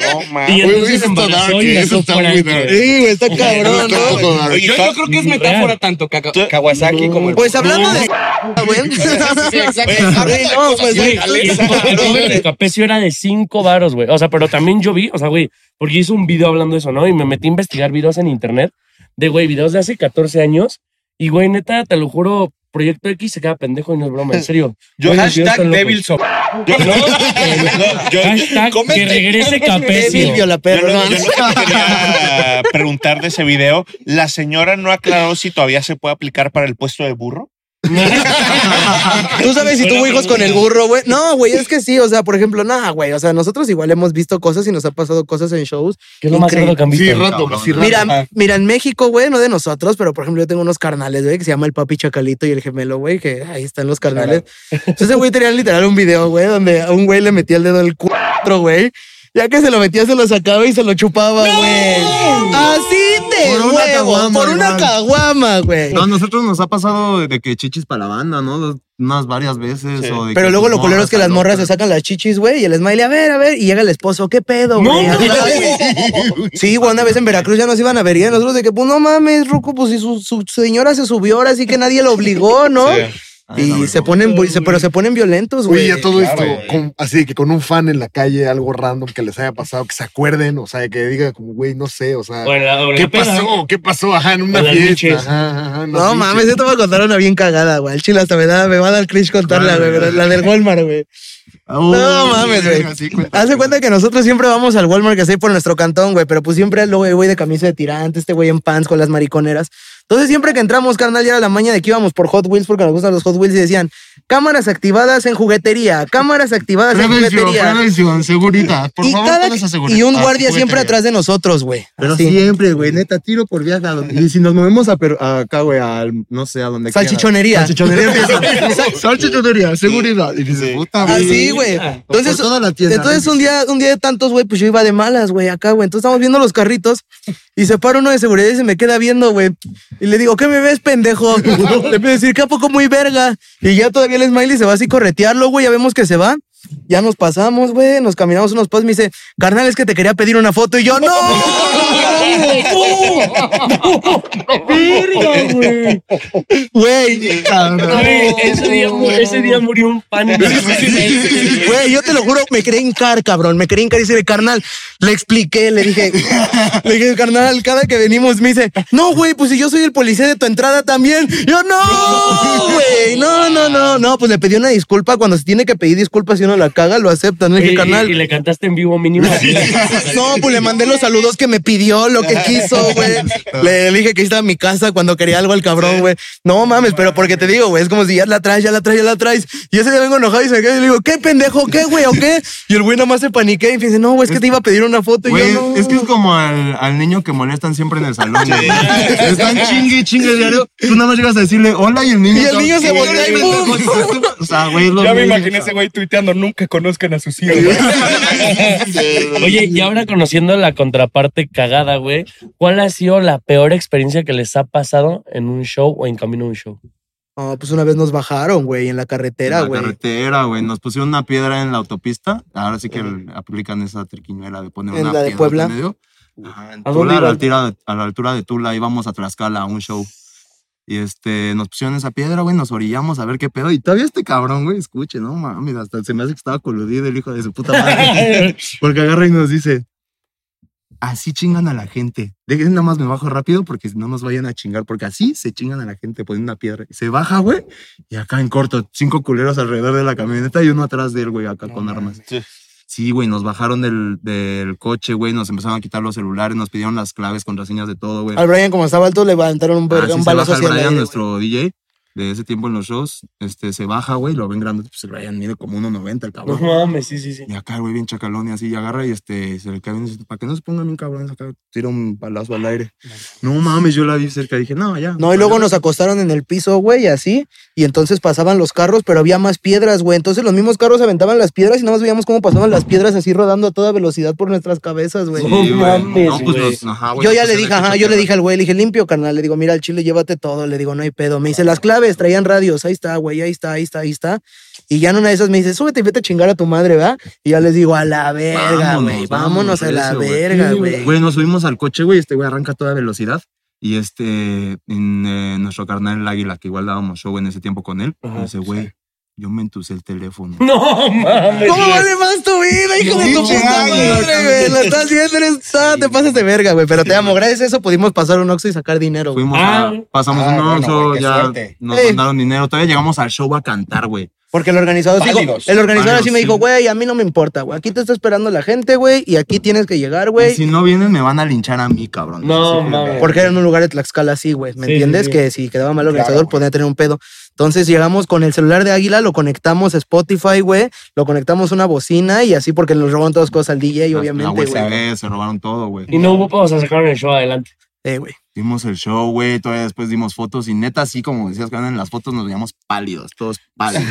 No,
Y
mames.
Güey,
entonces
eso
embarazó
dark,
y
eso está muy dark.
Sí, güey, está cabrón, ¿no?
Oye,
Yo, yo creo que es metáfora tanto
Kawasaki como el.
Pues hablando de. Güey. Güey, no, pues,
Güey,
güey,
y el de Capecio era de cinco varos, güey. O sea, pero también yo vi, o sea, güey, porque hice un video hablando de eso, ¿no? Y me metí a investigar videos en internet de, güey, videos de hace 14 años. Y, güey, neta, te lo juro, Proyecto X se queda pendejo y no es broma, en serio.
Yo-
videos
Hashtag. Devil So-
No,
No, yo-
hashtag que regrese
viola
Yo
¿no?
yo quería preguntar de ese video, la señora no aclaró si todavía se puede aplicar para el puesto de burro.
Tú sabes si tuvo hijos con el burro, güey. No, güey, es que sí, o sea, por ejemplo, nada, güey. O sea, nosotros igual hemos visto cosas y nos ha pasado cosas en shows.
¿Qué es lo más raro que han visto?
Sí, random,
cabrón.
sí, random.
Mira, mira, en México, güey, no de nosotros, pero por ejemplo, yo tengo unos carnales, güey, que se llama el papi Chacalito y el gemelo, güey, que ahí están los carnales. Entonces, ese güey tenía literal un video, güey, donde a un güey le metía el dedo al cuatro, güey. Ya que se lo metía, se lo sacaba y se lo chupaba, güey. Así de
Por una
huevo,
caguama,
por una caguama, güey.
No, a nosotros nos ha pasado de que chichis para la banda, ¿no? Unas varias veces.
Sí.
o de
Pero
que,
luego
pues,
lo culero es que las morras se
locas.
sacan las chichis, güey, y el smiley, a ver, a ver, y llega el esposo, ¿qué pedo, güey? Sí, güey, una vez en Veracruz ya nos iban a ver y nosotros de que, pues no mames, Ruco, pues si su, su señora se subió ahora sí que nadie lo obligó, ¿no?
Sí.
Ay, no,
Y
no,
se
no.
ponen, se- pero se ponen violentos, güey.
Oye, a todo
claro,
esto, con- así que con un fan en la calle, algo random que les haya pasado, que se acuerden, o sea, que diga como, güey, no sé, o sea, ¿qué pasó? ¿Qué pasó? Ajá, en una fiesta. Ajá, ajá,
No
las
mames, yo te voy a contar una bien cagada, güey. El chile hasta me, da, me va a dar cringe contarla, güey.
vale.
La del Walmart, güey.
Uy,
No mames, güey.
así, cuenta.
Haz de cuenta que nosotros siempre vamos al Walmart que está ahí por nuestro cantón, güey. Pero pues siempre luego el güey de camisa de tirante, este güey en pants con las mariconeras. Entonces siempre que entramos, carnal, ya era la maña de que íbamos por Hot Wheels porque nos gustan los Hot Wheels y decían cámaras activadas en juguetería, cámaras activadas en
Prevención,
juguetería.
prevención, seguridad. Por
y,
favor,
cada-
pon esa seguridad.
y un
Ah,
guardia siempre atrás de nosotros, güey.
Pero
Así.
siempre, güey, neta, tiro por viaje. a donde- Y si nos movemos a acá, güey, al, no sé, a donde quiera.
Salchichonería.
Salchichonería. empieza. Salchichonería, seguridad. Y dices,
Sí.
puta,
Así,
güey.
Sí, güey. Entonces,
Por toda la tienda.
entonces un día, un día de tantos, güey, pues yo iba de malas, güey, acá, güey. Entonces estamos viendo los carritos y se para uno de seguridad y se me queda viendo, güey. Y le digo, ¿qué me ves, pendejo? le empiezo a decir que a poco muy verga. Y ya todavía el smiley se va así corretearlo, güey. Ya vemos que se va. Ya nos pasamos, güey. Nos caminamos unos pasos. Me dice, carnal, es que te quería pedir una foto. Y yo, ¡no! ¡Verga, güey! Güey,
Güey, ese, día, ese día murió un pan.
Güey, yo te lo juro, me quería hincar, cabrón. Me quería hincar y decirle, carnal. Le expliqué, le dije, le dije, carnal, cada que venimos me dice, no, güey, pues si yo soy el policía de tu entrada también. Yo, no, güey, no, no, no, no. Pues le pedí una disculpa. Cuando se tiene que pedir disculpas si uno la caga, lo aceptan. Le dije,
y-
carnal.
y le cantaste en vivo mínimo.
No, pues le mandé los saludos que me pidió, lo que quiso, güey. Le dije que estaba en mi casa cuando quería algo al cabrón, güey. No mames, pero porque te digo, güey, es como si ya la traes, ya la traes, ya la traes. Y ese día vengo enojado y se me queda y le digo, ¿qué pendejo? ¿Qué, güey? ¿O qué? Y el güey nomás se paniquea y me dice, no, güey, es que te iba a pedir una foto. Y
Güey,
yo, no.
es que es como al, al niño que molestan siempre en el salón. güey. Están chingue y chingue diario. Tú nada más llegas a decirle hola y el niño.
Y el niño se voltea y ¡pum!
O sea, güey, es lo
Ya me imaginé ese güey tuiteando, nunca conozcan a sus hijos.
Oye, y ahora conociendo la contraparte cagada, güey, ¿cuál ha sido la peor experiencia que les ha pasado en un show o en camino a un show?
No, pues una vez nos bajaron, güey, en la carretera,
En la
güey.
carretera, güey. Nos pusieron una piedra en la autopista. Ahora sí que aplican esa triquiñuela de poner
¿En
una
la de
piedra
Puebla?
en medio. Ajá, en
¿A
Tula, a, la altura, a la altura de Tula íbamos a Tlaxcala a un show. Y este, nos pusieron esa piedra, güey, nos orillamos a ver qué pedo. Y todavía este cabrón, güey, escuche, no mames, hasta se me hace que estaba coludido el hijo de su puta madre. Porque agarra y nos dice, así chingan a la gente. Dejen nada más me bajo rápido porque no nos vayan a chingar, porque así se chingan a la gente poniendo una piedra. Se baja, güey, y acá en corto, cinco culeros alrededor de la camioneta y uno atrás de él, güey, acá con armas.
Sí.
Sí, güey, nos bajaron del, del coche, güey, nos empezaron a quitar los celulares, nos pidieron las claves, contraseñas de todo, güey.
Al Brian, como estaba alto, le levantaron un,
Ah, sí,
un
se
balazo hacia el
Brian,
aire,
nuestro DJ de ese tiempo en los shows, este, se baja, güey, lo ven grande, pues el Brian mide como 1.90 el
No
cabrón.
mames, sí, sí, sí.
Y acá, güey, bien chacalón y así, y agarra y este, se le cae bien, para que no se pongan bien cabrones acá, tira un balazo al aire. No mames, yo la vi cerca, dije, no, ya.
No, y luego nos acostaron en el piso, güey, así. Y entonces pasaban los carros, pero había más piedras, güey. Entonces los mismos carros aventaban las piedras y nada más veíamos cómo pasaban las piedras así rodando a toda velocidad por nuestras cabezas, güey.
Sí,
No mames,
No, pues nos- ajá, güey,
Yo ya
pues
le dije, ajá, yo le dije al güey, le dije, limpio, carnal. Le digo, mira, al chile, llévate todo. Le digo, no hay pedo. Me dice, las claves, traían radios. Ahí está, güey, ahí está, ahí está, ahí está. Y ya en una de esas me dice, súbete y vete a chingar a tu madre, ¿verdad? Y ya les digo, a la verga, güey. Vámonos a la verga, güey.
Güey, nos subimos al coche, güey, este güey arranca a toda velocidad. Y este, en eh, nuestro carnal el águila, que igual dábamos show en ese tiempo con él,
Ajá,
dice, güey, yo me entusé el teléfono.
No mames.
¿Cómo vale más tu vida, hijo de tu puta madre, güey? Lo estás viendo, eres, ah, te pasas de verga, güey. Pero te amo. Gracias a eso pudimos pasar un Oxxo y sacar dinero, güey.
Fuimos
Ah.
a, pasamos
Ah,
un
bueno,
Oxxo,
güey, qué
ya
suerte.
nos mandaron dinero, todavía llegamos al show a cantar, güey.
Porque el organizador dijo,
Válidos.
el organizador así me dijo, güey, a mí no me importa, güey. Aquí te está esperando la gente, güey, y aquí tienes que llegar,
Y
güey.
si no vienen, me van a linchar a mí, cabrón.
No, mames.
Porque era en un lugar de Tlaxcala así, güey. ¿Me
Sí,
entiendes?
sí, sí.
Que si quedaba mal el organizador
Claro,
podía tener un pedo. Entonces llegamos con el celular de Águila, lo conectamos a Spotify, güey. Lo conectamos a una bocina y así porque nos robaron todas cosas al DJ,
La-
obviamente,
La
güey.
USB, se robaron todo, güey.
Y no hubo pausa, sacaron el show adelante.
Eh, güey.
Dimos el show, güey, todavía después dimos fotos y neta, así como decías que en las fotos nos veíamos pálidos, todos pálidos.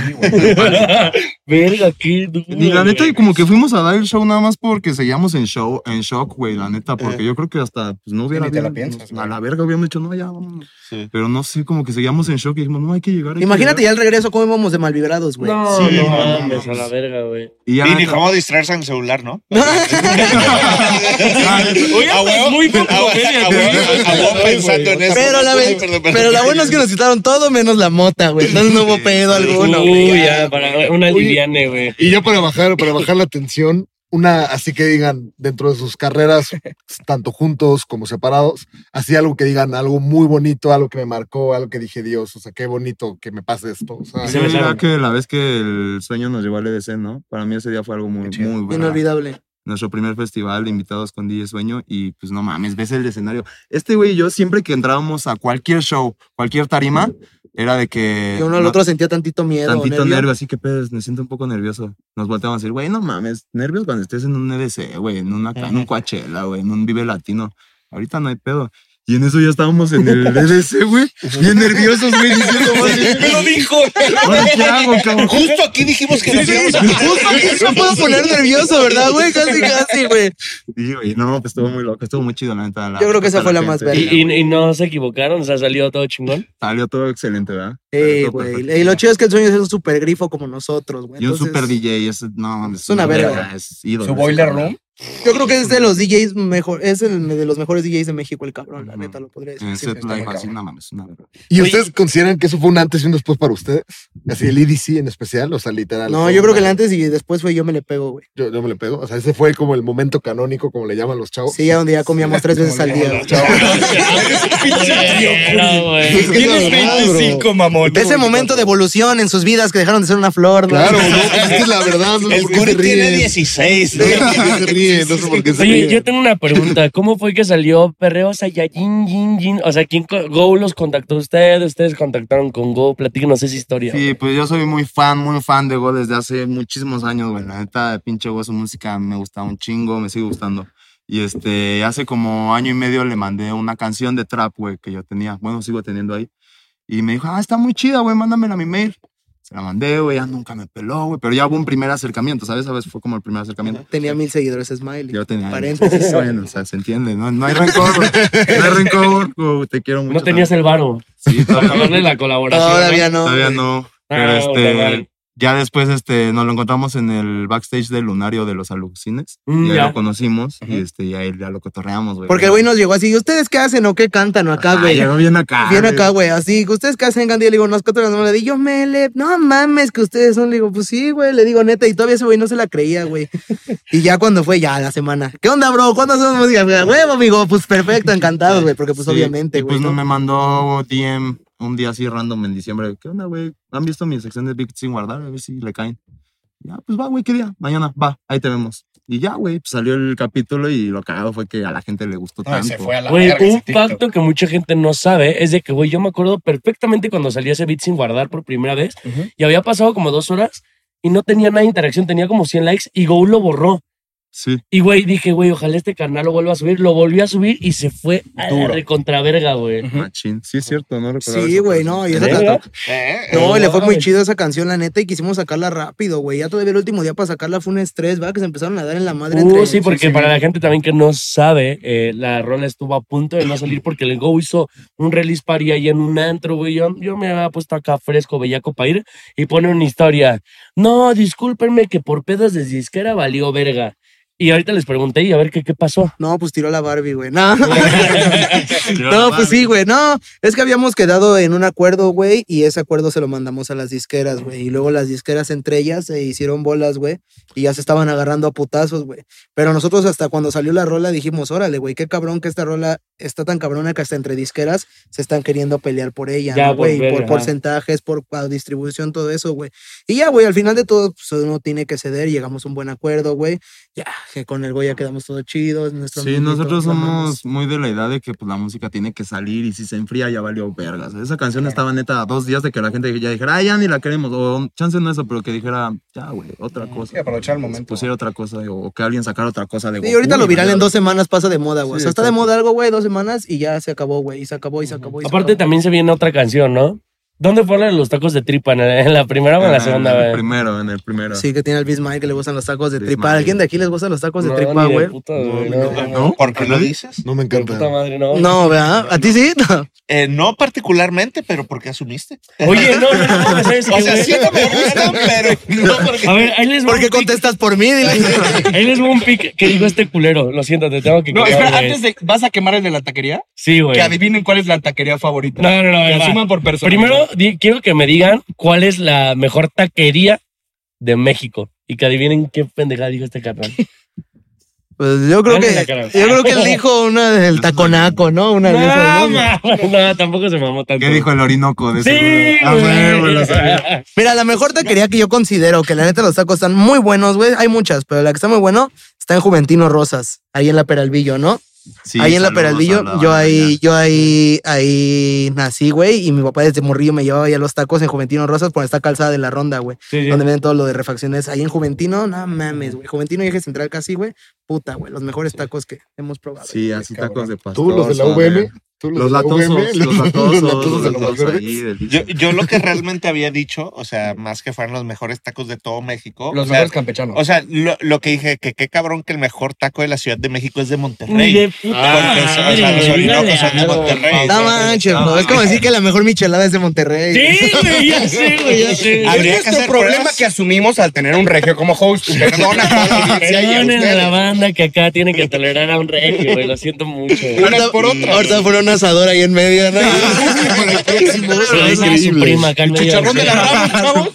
Verga, qué duro.
Y la neta, como que fuimos a dar el show nada más porque seguíamos en show, en shock, güey, la neta, porque yo creo que hasta pues, no hubiera
Ni te la piensas,
a la verga hubiéramos dicho, no, ya.
Sí.
Pero no sé, como que seguíamos en shock y dijimos, no, hay que llegar. hay que
Imagínate
llegar.
ya al regreso cómo íbamos de malvibrados, güey.
No,
Sí,
no
no,
mames,
no,
a la verga, güey.
Y ya
Y ni cómo distraerse en el celular, ¿no?
Oye, muy poco
pensando en eso.
Pero la,
Ay,
ve-
perdón, perdón.
pero la buena es que nos quitaron todo menos la mota, güey. Entonces no hubo pedo alguno.
Uy, ya, para una liviane, güey.
Y yo para bajar, para bajar la tensión, una, así que digan, dentro de sus carreras, tanto juntos como separados, así algo que digan, algo muy bonito, algo que me marcó, algo que dije, Dios, o sea, qué bonito que me pase esto. O sea,
Sí, ya que la vez que el sueño nos llevó al EDC, ¿no? Para mí ese día fue algo muy, muy bueno.
Inolvidable.
Nuestro primer festival de invitados con DJ Sueño y pues no mames, ves el escenario. Este güey y yo siempre que entrábamos a cualquier show, cualquier tarima, era de que...
Y uno al
no-
otro sentía tantito miedo.
Tantito
nervio.
nervio, así que pedos, me siento un poco nervioso. Nos volteamos a decir, güey, no mames, nervios cuando estés en un EDC, güey, en, una, en un Coachella, güey, en un Vive Latino. Ahorita no hay pedo. Y en eso ya estábamos en el DDC, güey. Bien nerviosos, güey. Diciendo,
Me lo dijo.
¿ahora qué hago, cabrón?
Justo aquí dijimos que nos íbamos a
Justo me puedo poner nervioso, ¿verdad, güey? Casi, casi, güey.
Sí, güey, no, pues estuvo muy loco, estuvo muy chido, la neta. la-
Yo creo que esa fue la más verga.
Y, y- y no se equivocaron, o sea, salió todo chingón.
Salió todo excelente, ¿verdad?
Sí, güey. Y lo chido es que el sueño es un super grifo como nosotros, güey.
Y un super DJ, es, no, es,
una verga.
Es ídolo.
Su boiler room.
Yo creo que es de los DJs mejor, es el de los mejores DJs de México, el cabrón, la neta, lo podría decir.
En
Sí,
así, no mames, una verga.
¿Y
Oye.
ustedes consideran que eso fue un antes y un después para ustedes? Así el EDC en especial, o sea, literal.
No, yo creo que el antes y después fue yo me le pego, güey.
Yo, yo me le pego. O sea, ese fue como el momento canónico, como le llaman los chavos.
Sí, ya donde ya comíamos tres veces al día.
Tienes
verdad, bro.
25, mamón.
Ese momento de evolución en sus vidas que dejaron de ser una flor, ¿no?
Claro, no, pues es la verdad. No
El Curi tiene
ríen.
16.
No no sé por qué
Oye, yo tengo una pregunta. ¿Cómo fue que salió Perreo Saiyajin, Jin, Jin? O sea, ¿quién Go los contactó a ustedes? ¿Ustedes contactaron con Go? Platíquenos esa historia.
Sí, pues yo soy muy fan, muy fan de Go desde hace muchísimos años, güey. La neta, pinche Go, su música me gusta un chingo, me sigue gustando. Y este, hace como año y medio le mandé una canción de trap, güey, que yo tenía. Bueno, sigo teniendo ahí. Y me dijo, ah, está muy chida, güey, mándamela a mi mail. Se la mandé, güey, ya nunca me peló, güey. Pero ya hubo un primer acercamiento, ¿sabes? ¿Sabes? Fue como el primer acercamiento.
Tenía mil seguidores, Smiley.
Yo tenía.
Paréntesis.
Bueno, o sea, se entiende, ¿no? No hay rencor, güey. No hay rencor, güey, te quiero mucho.
No tenías el varo
Sí,
para
todavía,
la colaboración.
Todavía no.
todavía no.
Ah,
Pero este, ya después este, nos lo encontramos en el backstage del lunario de los alucines.
Mm, ya.
lo conocimos y este, ya, ahí ya lo cotorreamos, güey.
Porque el güey nos llegó así, ¿ustedes qué hacen o qué cantan o acá, güey?
llegó bien acá.
Viene
güey.
acá, güey, así, ¿ustedes qué hacen, Gandhi? Le digo, nosotros no le digo, yo me le, no mames, que ustedes son, le digo, pues sí, güey, le digo, neta, y todavía ese güey no se la creía, güey. Y ya cuando fue, ya, la semana, ¿qué onda, bro? ¿Cuándo hacemos música? Huevo, amigo, pues perfecto, encantados, güey, porque pues
Sí,
obviamente, güey.
pues no
¿no?
me mandó DM un día así random en diciembre. ¿Qué onda, güey? ¿Han visto mi sección de Big sin guardar? A ver si le caen. Ya, pues va, güey, ¿qué día? Mañana, va, ahí te vemos. Y ya, güey, pues salió el capítulo y lo cagado fue que a la gente le gustó
No,
tanto.
se fue a la
Güey, un facto que mucha gente no sabe es de que, güey, yo me acuerdo perfectamente cuando salió ese beat sin guardar por primera vez
Ujú.
y había pasado como dos horas y no tenía nada de interacción, tenía como 100 likes y Go lo borró.
Sí.
Y, güey, dije, güey, ojalá este canal lo vuelva a subir. Lo volvió a subir y se fue a la
Duro.
recontraverga, güey.
Machín. Sí, es cierto, no
Sí, güey, no, y esa canción-
¿Eh?
No, y le fue muy chido esa canción, la neta, y quisimos sacarla rápido, güey. Ya todavía el último día para sacarla fue un estrés, ¿va? Que se empezaron a dar en la madre
Uh,
entre
sí, porque para la gente también que no sabe, eh, la rola estuvo a punto de no salir porque el Go hizo un release party ahí en un antro, güey. Yo, yo me había puesto acá fresco, bellaco para ir y pone una historia. No, discúlpenme que por pedos de disquera valió verga. Y ahorita les pregunté y a ver qué, qué pasó.
No, pues tiró la Barbie, güey. No. no, pues sí, güey. No, es que habíamos quedado en un acuerdo, güey, y ese acuerdo se lo mandamos a las disqueras, güey. Y luego las disqueras entre ellas se hicieron bolas, güey, y ya se estaban agarrando a putazos, güey. Pero nosotros hasta cuando salió la rola dijimos, órale, güey, qué cabrón que esta rola está tan cabrona que hasta entre disqueras se están queriendo pelear por ella,
Ya,
¿no,
por
güey? Por
ajá.
porcentajes, por distribución, todo eso, güey. Y ya, güey, al final de todo, pues uno tiene que ceder, llegamos a un buen acuerdo, güey. Ya, que con el güey ya quedamos todo chidos. Nuestro
Sí,
amiguito,
nosotros somos muy de la idea de que pues, la música tiene que salir y si se enfría ya valió vergas. Esa canción estaba neta a dos días de que la gente ya dijera, ah, ya ni la queremos. O chance no eso, pero que dijera, ya, güey, otra cosa.
Sí, aprovechar el momento.
Pusiera otra cosa o, o que alguien sacara otra cosa de
Sí, ahorita lo
y
viral en dos semanas pasa de moda, güey. o sea, está de moda algo, güey, dos semanas y ya se acabó, güey. Y se acabó, y se acabó. Y se
Aparte,
acabó.
también se viene otra canción, ¿no? ¿Dónde de los tacos de tripa? ¿En la- primera o en la segunda,
En el primero, en el primero.
Sí, que tiene el Bismarck que le gustan los tacos de
Bismarck.
tripa. ¿A alguien de aquí les gustan los tacos de
No,
tripa, güey?
No,
no,
no,
no.
no.
¿Por qué lo dices?
No me encanta.
puta madre, no.
No, ¿verdad? ¿A ti sí? No.
Eh, no particularmente, pero ¿por qué asumiste?
Oye, no, no, no, ¿sabes
O sea,
güey?
sí no me gustan, pero no porque...
A ver, ahí les va
¿Por qué
un pic,
contestas por mí? Dile.
ahí les va un pic que dijo este culero. Lo siento, te tengo que
No,
quemar,
espera, antes de. ¿Vas a quemar el de la taquería?
Sí, güey.
Que adivinen cuál es la taquería favorita.
No, no, no.
Que asuman por persona.
Primero, quiero que me digan cuál es la mejor taquería de México. Y que adivinen qué pendejada dijo este carnal.
Pues yo creo que yo creo que él dijo una del taconaco, ¿no? Una de esas,
No,
¿no?
no, tampoco se mamó tanto.
¿Qué dijo el Orinoco de
Sí,
ese? Ah, güey.
Mira, la mejor taquería que yo considero que la neta los tacos están muy buenos, güey. Hay muchas, pero la que está muy bueno está en Juventino Rosas, ahí en la Peralvillo, ¿no?
Sí,
ahí en la Peralvillo,
la
yo ahí, yo ahí, ahí nací, güey, y mi papá desde morrillo me llevaba ya los tacos en Juventino Rosas por esta calzada de la ronda, güey.
Sí, sí.
Donde ven todo lo de refacciones. Ahí en Juventino, no mames, güey. Juventino y eje central casi, güey. Puta, güey. Los mejores tacos que hemos probado.
Sí, así
Cabrón.
tacos de pastor.
Tú, los de la. VM.
Los latosos,
UVM,
los latosos,
Yo, yo lo que realmente había dicho, o sea, más que fueran los mejores tacos de todo México.
Los
o sea,
mejores campechanos.
o sea, lo, lo que dije, que qué cabrón que el mejor taco de la Ciudad de México es de Monterrey.
de puta
Porque, o sea,
madre,
los
güey,
orinocos
dígale
son de
algo,
Monterrey.
por
No manches. Es como decir que la mejor michelada es de Monterrey.
Sí, güey, ya sé, güey, ya sé.
Habría
Este
que
es el
hacer
problema
pruebas.
que asumimos al tener un regio como host. Perdona
Perdonen a la banda que acá tiene que tolerar a un regio, güey. Lo siento mucho.
Unas por otras.
Ahorita fue un asador ahí en medio, ¿no?
Chicharrón de la rama, chavos.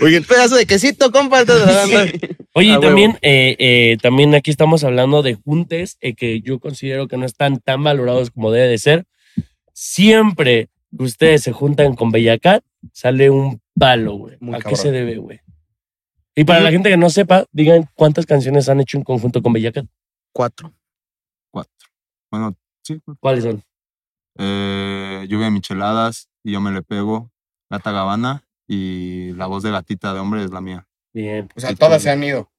Oye, un pedazo de quesito, compa. toda la banda.
Oye,
A
y
huevo.
también, eh, eh, también aquí estamos hablando de juntes eh, que yo considero que no están tan valorados como debe de ser. Siempre que ustedes se juntan con Bellacat, sale un palo, güey. ¿A qué se debe, güey? Y para la gente que no sepa, digan cuántas canciones han hecho en conjunto con Bellacat.
Cuatro.
cuatro. Bueno, sí. pues,
¿Cuáles son?
Eh, lluvia de micheladas y yo me le pego. Gata Gabana y la voz de gatita de hombre es la mía.
Bien.
O sea, todas se han ido.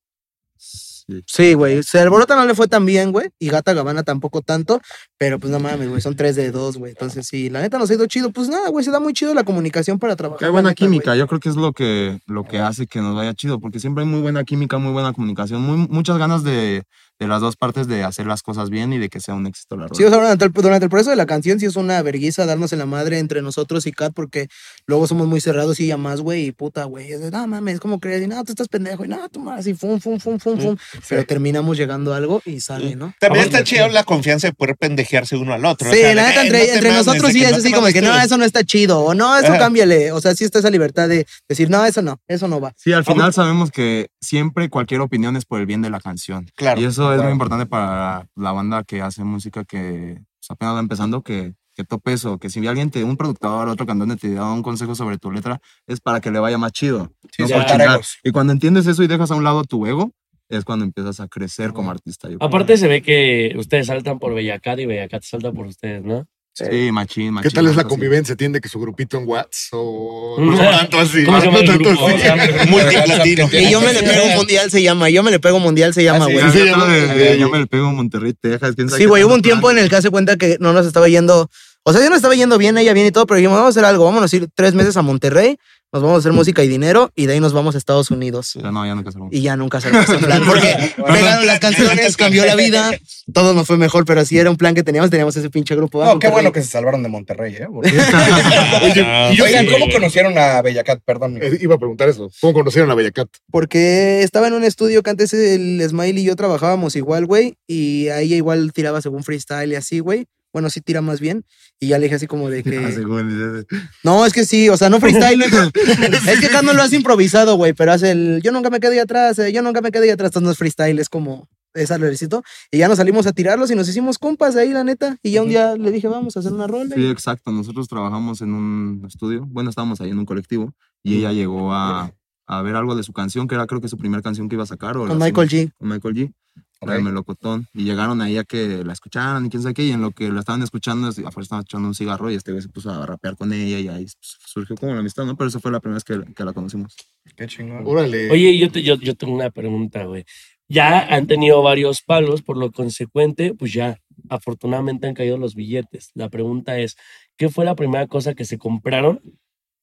Sí.
Sí, güey. Se alborota no le fue tan bien, güey. Y Gata Gabana tampoco tanto. Pero pues no mames, güey. Son tres de dos, güey. Entonces sí, la neta nos ha ido chido. Pues nada, güey. Se da muy chido la comunicación para trabajar.
Hay
la
buena
neta,
química, yo creo que es lo que, lo que hace que nos vaya chido, porque siempre hay muy buena química, muy buena comunicación, muy, muchas ganas de, de las dos partes de hacer las cosas bien y de que sea un éxito la
Sí,
rola.
o sea, durante el, durante el proceso de la canción sí es una vergüenza darnos en la madre entre nosotros y Kat porque luego somos muy cerrados y ya más, güey, y puta, güey. Es de, no mames, ¿cómo crees? Y no, tú estás pendejo. Y no, tú más, y fum, fum, fum, fum, fum. Pero terminamos llegando a algo y sale, ¿no?
También
Vamos,
está chido la confianza de poder pendejearse uno al otro. o
Sí,
sea,
la neta,
"Eh,
entre,
no
entre
mames",
nosotros sí es así como que no, eso no está chido, o no, eso
Ajá.
cámbiale. O sea, sí está esa libertad de decir, no, eso no, eso no va.
Sí, al final sabemos que siempre cualquier opinión es por el bien de la canción.
Claro.
Y eso es
claro.
muy importante para la banda que hace música que pues, apenas va empezando, que, que tope eso, que si alguien te, un productor, otro cantante te da un consejo sobre tu letra, es para que le vaya más chido.
Sí,
no. Y cuando entiendes eso y dejas a un lado tu ego, es cuando empiezas a crecer como artista. yo creo.
Aparte se ve que ustedes saltan por Bellacat y Bellacat salta por ustedes, ¿no?
Sí, machín, machín.
¿Qué tal es la convivencia? ¿Tiende que su grupito en Whats o no tanto así?
¿Cómo se llama
no
el
tanto
grupo?
así.
O sea,
Multiplatino.
Y yo me le pego mundial se llama, yo me le pego mundial se llama,
Ah, sí,
güey.
Sí,
Sí,
yo me le pego Monterrey, Texas.
Sí, güey, hubo un tiempo en el que hace cuenta que no nos estaba yendo, o sea, ya nos estaba yendo bien, ella bien y todo, pero dijimos, vamos a hacer algo, vámonos a ir tres meses a Monterrey, nos vamos a hacer música y dinero, y de ahí nos vamos a Estados Unidos.
Ya no, ya no casamos.
Y ya nunca nos hizo plan, porque pegaron las canciones, cambió la vida, todo nos fue mejor, pero sí era un plan que teníamos, teníamos ese pinche grupo.
No, qué bueno que se salvaron de Monterrey, ¿eh? Porque- Y oigan, ¿cómo conocieron a Bellacat? Perdón.
Eh, Iba a preguntar eso. ¿Cómo conocieron a Bellacat?
Porque estaba en un estudio que antes el Smile y yo trabajábamos igual, güey, y a ella igual tiraba según freestyle y así, güey. Bueno, sí tira más bien. Y ya le dije así como de
Ah,
que...
según-
No, es que sí, o sea, no freestyle. es que acá no lo hace improvisado, güey, pero hace el yo nunca me quedé atrás, eh, yo nunca me quedé atrás, entonces no es freestyle, es como es alercito. Y ya nos salimos a tirarlos y nos hicimos compas de ahí, la neta. Y ya un día le dije, vamos a hacer una rola.
Sí, exacto. Nosotros trabajamos en un estudio. Bueno, estábamos ahí en un colectivo y ella llegó a, a ver algo de su canción, que era creo que su primera canción que iba a sacar. O
Con Michael G.
Con Michael G.
Ok.
La de Melocotón. Y llegaron ahí a que la escucharan y quién sabe qué. Y en lo que la estaban escuchando, afuera estaban echando un cigarro y este güey se puso a rapear con ella y ahí pues, surgió como la amistad, ¿no? Pero esa fue la primera vez que, que la conocimos.
Qué chingón.
Órale.
Oye, yo, te- yo, yo tengo una pregunta, güey. Ya han tenido varios palos, por lo consecuente, pues ya, afortunadamente han caído los billetes. La pregunta es, ¿qué fue la primera cosa que se compraron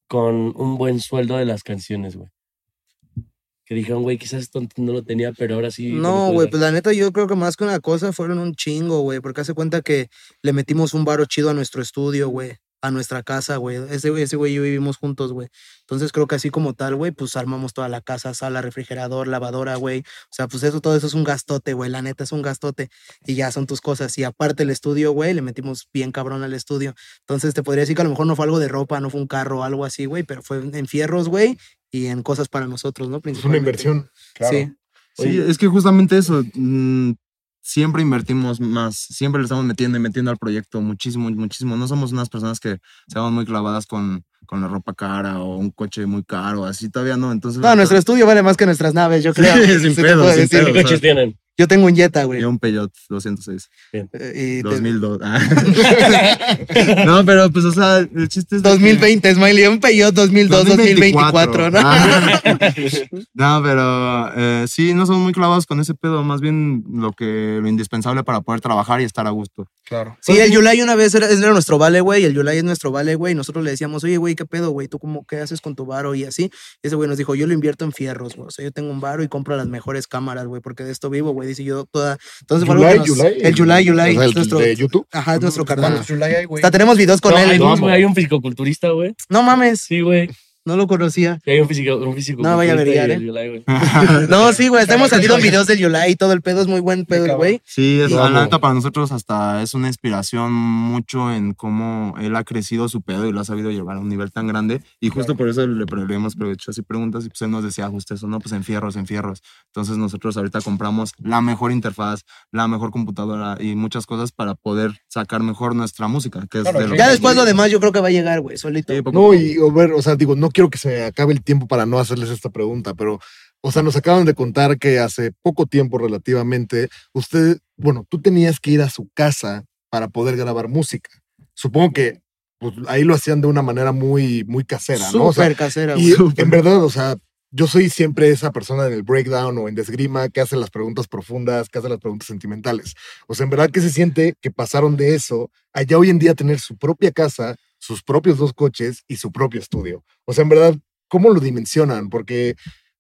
con un buen sueldo de las canciones, güey? Que dijeron, güey, quizás esto no lo tenía, pero ahora sí.
No, güey,
dar".
pues la neta yo creo que más que una cosa fueron un chingo, güey, porque hace cuenta que le metimos un varo chido a nuestro estudio, güey, a nuestra casa, güey. Ese güey ese y yo vivimos juntos, güey. Entonces creo que así como tal, güey, pues armamos toda la casa, sala, refrigerador, lavadora, güey. O sea, pues eso, todo eso es un gastote, güey, la neta es un gastote y ya son tus cosas. Y aparte el estudio, güey, le metimos bien cabrón al estudio. Entonces te podría decir que a lo mejor no fue algo de ropa, no fue un carro algo así, güey, pero fue en fierros, güey, y en cosas para nosotros, ¿no?
Es una
Principalmente.
inversión.
Claro.
Sí.
Sí, es que justamente eso. mm, siempre invertimos más, siempre le estamos metiendo y metiendo al proyecto muchísimo, muchísimo. No somos unas personas que seamos muy clavadas con, con la ropa cara o un coche muy caro, así todavía no. Entonces,
No, nuestro estudio vale más que nuestras naves, yo creo.
Sí, sin pedo, sin
decir.
pedo.
¿Qué coches tienen?
Yo tengo un Jetta, güey.
Yo un Peugeot 206.
Eh, y te-
2002. Ah. no, pero pues, o sea, el chiste es. de que-
2020, Smiley, un Peugeot 2002, 2024, ¿no?
Ah. no, pero eh, sí, no somos muy clavados con ese pedo, más bien lo que lo indispensable para poder trabajar y estar a gusto.
Claro.
Sí, el Yulai una vez era, era nuestro vale, güey. El Yulai es nuestro vale, güey. Y nosotros le decíamos, oye, güey, ¿qué pedo, güey? ¿Tú cómo, qué haces con tu varo? Y así. Y ese güey nos dijo, yo lo invierto en fierros, güey. O sea, yo tengo un varo y compro las mejores cámaras, güey, porque de esto vivo, güey. Dice yo toda. Entonces, fue algo que
Yulai,
nos-
Yulai.
El.
O sea,
es
el
nuestro,
de YouTube.
Ajá, es nuestro carnal.
¿Cuántos Yulai hay?
Hasta tenemos videos con
No,
él.
hay,
No,
dos, güey, hay un fisicoculturista, güey.
mames,
Sí, güey.
No lo conocía.
Sí, hay un físico, un físico
No, vaya a brillar, ¿eh? No, sí, güey. Hemos salido videos del Yulai y todo el pedo es muy buen pedo, el güey.
Sí, es, la neta para nosotros hasta es una inspiración mucho en cómo él ha crecido su pedo y lo ha sabido llevar a un nivel tan grande. Y justo por eso le, le hemos hecho así preguntas y pues él nos decía justo eso, no, pues en fierros, en fierros. Entonces nosotros ahorita compramos la mejor interfaz, la mejor computadora y muchas cosas para poder sacar mejor nuestra música, que es
Claro,
de lo
sí.
Ya después lo demás yo creo que va a llegar, güey, solito.
Sí,
No, y a ver, o sea, digo, no quiero que se me acabe el tiempo para no hacerles esta pregunta, pero, o sea, nos acaban de contar que hace poco tiempo relativamente, usted, bueno, tú tenías que ir a su casa para poder grabar música. Supongo que pues, ahí lo hacían de una manera muy, muy casera, ¿no? O sea,
Súper casera,
y
güey.
en verdad, o sea, yo soy siempre esa persona en el breakdown o en desgrima que hace las preguntas profundas, que hace las preguntas sentimentales. O sea, en verdad que se siente que pasaron de eso a ya hoy en día tener su propia casa, sus propios dos coches y su propio estudio. O sea, en verdad, ¿cómo lo dimensionan? Porque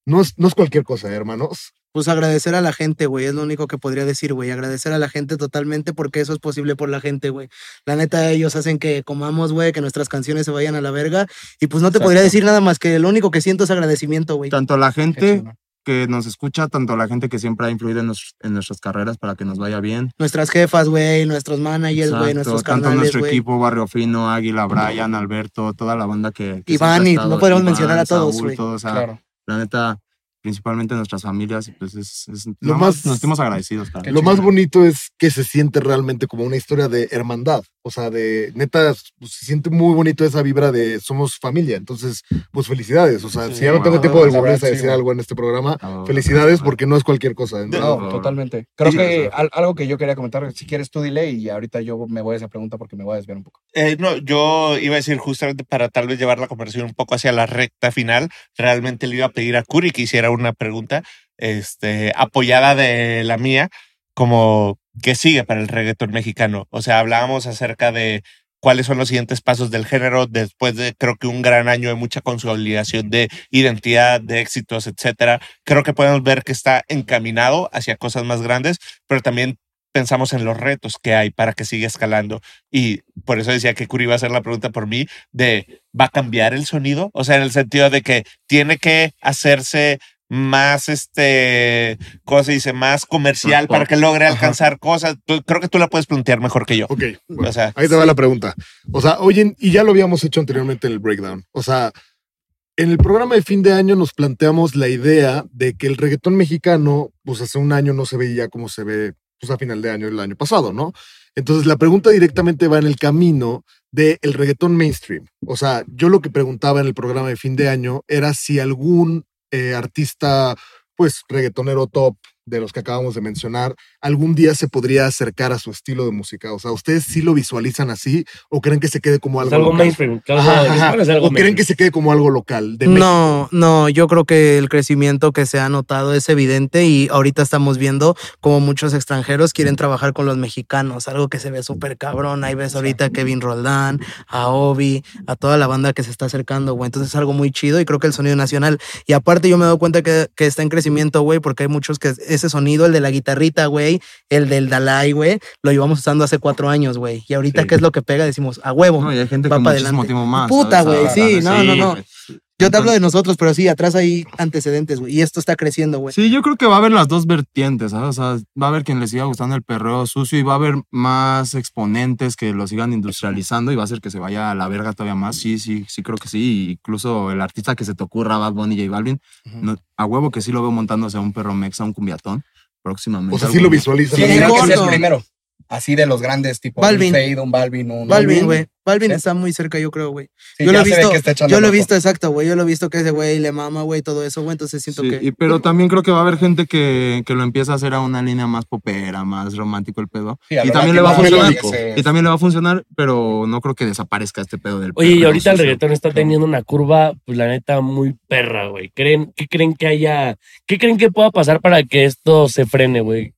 no es, no es cualquier cosa, ¿eh, hermanos.
Pues agradecer a la gente, güey, es lo único que podría decir, güey. Agradecer a la gente totalmente porque eso es posible por la gente, güey. La neta, ellos hacen que comamos, güey, que nuestras canciones se vayan a la verga. Y pues no te podría decir nada más que lo único que siento es agradecimiento, güey.
Tanto la
Qué
gente. Que nos escucha, tanto la gente que siempre ha influido en, nos- en nuestras carreras para que nos vaya bien.
Nuestras jefas, güey, nuestros managers, güey, nuestros
tanto nuestro equipo, Barrio Fino, Águila, Brian, Alberto, toda la banda que. que
Iván, y no podemos mencionar a todos,
Saúl,
güey.
todos, o sea,
Claro.
La neta, principalmente nuestras familias, y pues es. es-
Lo más-
nos sentimos agradecidos.
Qué
Lo más bonito es que se siente realmente como una historia de hermandad. O sea, de neta, pues, se siente muy bonito esa vibra de somos familia. Entonces, pues felicidades. O sea,
Sí,
si ya no tengo tiempo de volverse a
sí,
decir
güey.
algo en este programa,
Ah,
felicidades
gracias,
porque no es cualquier cosa. ¿no?
No,
No.
totalmente. Creo
Sí,
que algo que yo quería comentar, si quieres tú dile y ahorita yo me voy a esa pregunta porque me voy a desviar un poco.
Eh, no, yo iba a decir justamente para tal vez llevar la conversación un poco hacia la recta final, realmente le iba a pedir a Curi que hiciera una pregunta este, apoyada de la mía, como qué sigue para el reggaetón mexicano. O sea, hablábamos acerca de cuáles son los siguientes pasos del género después de creo que un gran año de mucha consolidación de identidad, de éxitos, etcétera. Creo que podemos ver que está encaminado hacia cosas más grandes, pero también pensamos en los retos que hay para que siga escalando. Y por eso decía que Curi iba a hacer la pregunta por mí de, ¿va a cambiar el sonido? O sea, en el sentido de que tiene que hacerse más, este, ¿cómo se dice? Más comercial para que logre
Ajá.
alcanzar cosas. Tú- creo que tú la puedes plantear mejor que yo.
Ok, bueno,
O sea,
ahí te va la pregunta. O sea, oye, y ya lo habíamos hecho anteriormente en el breakdown. O sea, en el programa de fin de año nos planteamos la idea de que el reggaetón mexicano, pues hace un año no se veía como se ve, pues a final de año el año pasado, ¿no? Entonces la pregunta directamente va en el camino del reggaetón mainstream. O sea, yo lo que preguntaba en el programa de fin de año era si algún eh, artista, pues reggaetonero top de los que acabamos de mencionar, algún día se podría acercar a su estilo de música. O sea, ¿ustedes sí lo visualizan así o creen que se quede como
Es
algo, local?
mainstream. claro,
Ajá,
es-
ajá.
bueno, es algo
¿O creen que se quede como algo local? De?
No, no, yo creo que el crecimiento que se ha notado es evidente y ahorita estamos viendo como muchos extranjeros quieren trabajar con los mexicanos, algo que se ve súper cabrón. Ahí ves ahorita a Kevin Roldán, a Obi, a toda la banda que se está acercando, güey. Entonces es algo muy chido y creo que el sonido nacional. Y aparte yo me he dado cuenta que, que está en crecimiento, güey, porque hay muchos que ese sonido, el de la guitarrita, güey, el del Dalai, güey, lo llevamos usando hace cuatro años, güey. Y ahorita,
Sí.
¿qué es lo que pega? Decimos, a huevo.
No, y hay gente
Va
con
pa'
muchísimo
adelante.
tiempo más.
Puta, güey,
Ah,
sí, no, no, no. Yo te hablo de nosotros, pero sí, atrás hay antecedentes, güey. Y esto está creciendo, güey.
Sí, yo creo que va a haber las dos vertientes, ¿sabes? O sea, va a haber quien le siga gustando el perreo sucio y va a haber más exponentes que lo sigan industrializando y va a hacer que se vaya a la verga todavía más. Sí, sí, sí creo que sí. Incluso el artista que se te ocurra, Bad Bunny y J Balvin, no- a huevo que sí lo veo montándose a un perro mexa, a un cumbiatón, próximamente.
O sea, sí lo
más.
visualizan.
Sí, creo que es el primero. Así de los grandes, tipo
Balvin.
un Fade, un Balvin, un...
Balvin, güey. Balvin
Sí.
está muy cerca, yo creo, güey.
Sí,
yo lo he visto, yo lo he visto exacto, güey. Yo lo he visto que ese güey le mama, güey, todo eso, güey. Entonces siento
Sí,
que.
y- pero también creo que va a haber gente que, que lo empieza a hacer a una línea más popera, más romántico el pedo. Y también le va a funcionar. Y también le va a funcionar, pero no creo que desaparezca este pedo del
Oye, y ahorita el reggaetón está teniendo una curva, pues la neta, muy perra, güey. ¿Creen, ¿Qué creen que haya, qué creen que pueda pasar para que esto se frene, güey?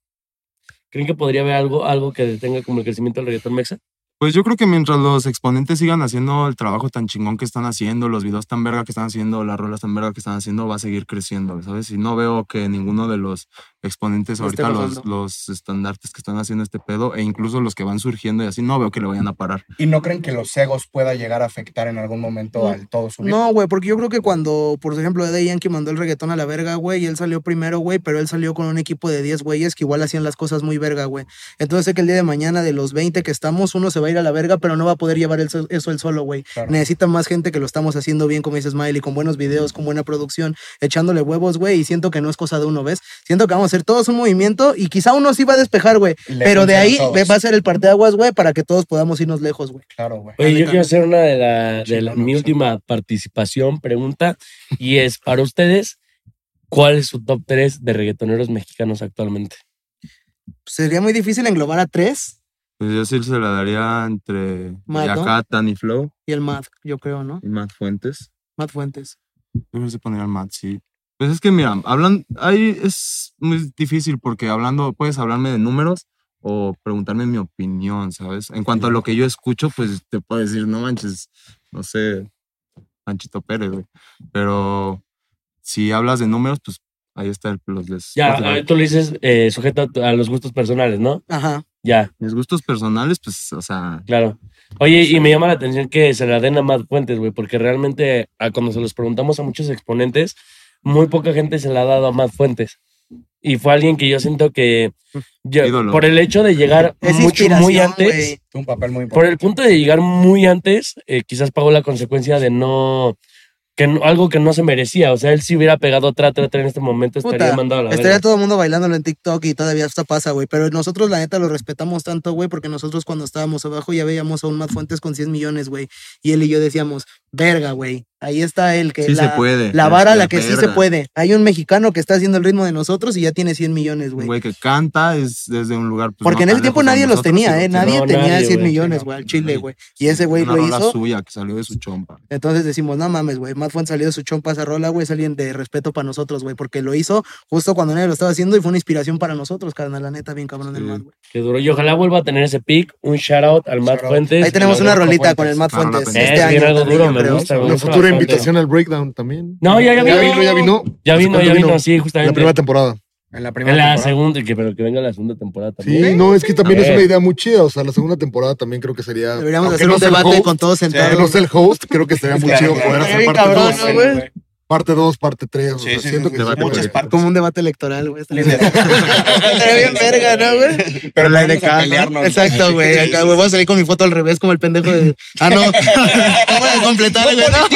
¿Creen que podría haber algo, algo que detenga como el crecimiento del reggaetón mexa?
Pues yo creo que mientras los exponentes sigan haciendo el trabajo tan chingón que están haciendo, los videos tan verga que están haciendo, las rolas tan verga que están haciendo, va a seguir creciendo, ¿sabes? Y no veo que ninguno de los exponentes ahorita, los, los estandartes que están haciendo este pedo, e incluso los que van surgiendo y así, no veo que le vayan a parar.
¿Y no creen que los egos pueda llegar a afectar en algún momento
No.
al todo subir?
No, güey, porque yo creo que cuando, por ejemplo, Eddie Yankee mandó el reggaetón a la verga, güey, y él salió primero, güey, pero él salió con un equipo de 10 güeyes que igual hacían las cosas muy verga, güey. Entonces sé que el día de mañana de los 20 que estamos, uno se va a ir a la verga, pero no va a poder llevar el so- eso él solo, güey.
Claro.
Necesita más gente que lo estamos haciendo bien, como dices Miley, con buenos videos, con buena producción, echándole huevos, güey, y siento que no es cosa de uno, ¿ves? Siento que vamos a hacer todos un movimiento y quizá uno sí va a despejar, güey,
Y
pero de ahí
todos.
va a ser el parteaguas, güey, para que todos podamos irnos lejos, güey.
Claro, güey.
Oye, yo quiero hacer una de, la, de la- mi última participación, pregunta, y es para ustedes, ¿cuál es su top 3 de reggaetoneros mexicanos actualmente?
Sería muy difícil englobar a tres
Pues yo sí se la daría entre
Mato.
Yaka, Tani Flow
y el Matt, yo creo, ¿no?
y Matt Fuentes.
Matt Fuentes.
Yo creo que se pondría el Matt, sí. Pues es que mira, hablan, ahí es muy difícil porque hablando, puedes hablarme de números o preguntarme mi opinión, ¿sabes? En cuanto a lo que yo escucho, pues te puedo decir, no manches, no sé, Panchito Pérez, güey. Pero si hablas de números, pues ahí está el los les-
Ya,
los-
ah, tú le dices eh, sujeto a, los gustos personales, ¿no?
Ajá.
Ya,
mis gustos personales, pues, o sea,
claro. Oye, y me llama la atención que se la den a Matt Fuentes, güey, porque realmente a cuando se los preguntamos a muchos exponentes, muy poca gente se la ha dado a Matt Fuentes. Y fue alguien que yo siento que, yo- por el hecho de llegar
Es
mucho, muy antes,
un papel muy
por el punto de llegar muy antes, eh, quizás pagó la consecuencia de no, que no- algo que no se merecía. O sea, él si hubiera pegado tra, tra, tra en este momento, estaría mandado a la
Estaría
verga.
todo el mundo bailándolo en TikTok y todavía hasta pasa, güey. Pero nosotros, la neta, lo respetamos tanto, güey, porque nosotros cuando estábamos abajo ya veíamos a un Matt Fuentes con 100 millones, güey. Y él y yo decíamos, verga, güey. Ahí está él, que
sí
la,
se puede.
la vara a la
es
que sí se puede. Hay un mexicano que está haciendo el ritmo de nosotros y ya tiene 100 millones,
Un
güey.
güey que canta es desde un lugar. pues,
Porque
no
en ese tiempo nadie los tenía, ¿eh? Nadie
no,
tenía
nadie,
100
güey,
millones, güey, al Chile, güey. Y ese güey lo hizo.
suya que salió de su chompa.
Entonces decimos, no mames, güey, Fuentes salió de su chompa esa rola, güey, es alguien de respeto para nosotros, güey, porque lo hizo justo cuando nadie lo estaba haciendo y fue una inspiración para nosotros, carnal, la neta, bien cabrón del
Sí.
Matt, güey.
Que duro. Y ojalá vuelva a tener ese pick. Un shout out al Matt
out.
Fuentes.
Ahí tenemos una rolita
Fuentes.
con el Matt
la
Fuentes este
Es bien
año
algo duro,
yo
me
creo.
gusta,
Una
gusta
futura invitación al breakdown también.
No, ya, ya
¿Ya
vino.
vino? ¿Ya vino?
Ya
¿Hace
vino, ya vino, sí,
La
justamente.
primera temporada.
En la primera
En la
temporada.
segunda, que, pero que venga la segunda temporada también.
Sí, no, es que también
A
es
ver.
una idea muy chida. O sea, la segunda temporada también creo que sería.
Deberíamos hacer
no
un debate
host,
con todos sentados.
no sea el host, creo que sería muy chido poder hacer parte
cabrón,
2. Parte 2, parte 3. O
Sí,
sea,
sí,
siento
sí,
que
muchas partes.
Como un debate electoral, güey. Estaría bien verga, ¿no, güey?
Pero
la
vamos
de
a pelearnos.
Exacto, güey. Acá, güey, voy a salir con mi foto al revés como el pendejo de... Ah, no. ¿Cómo de completar, güey? No.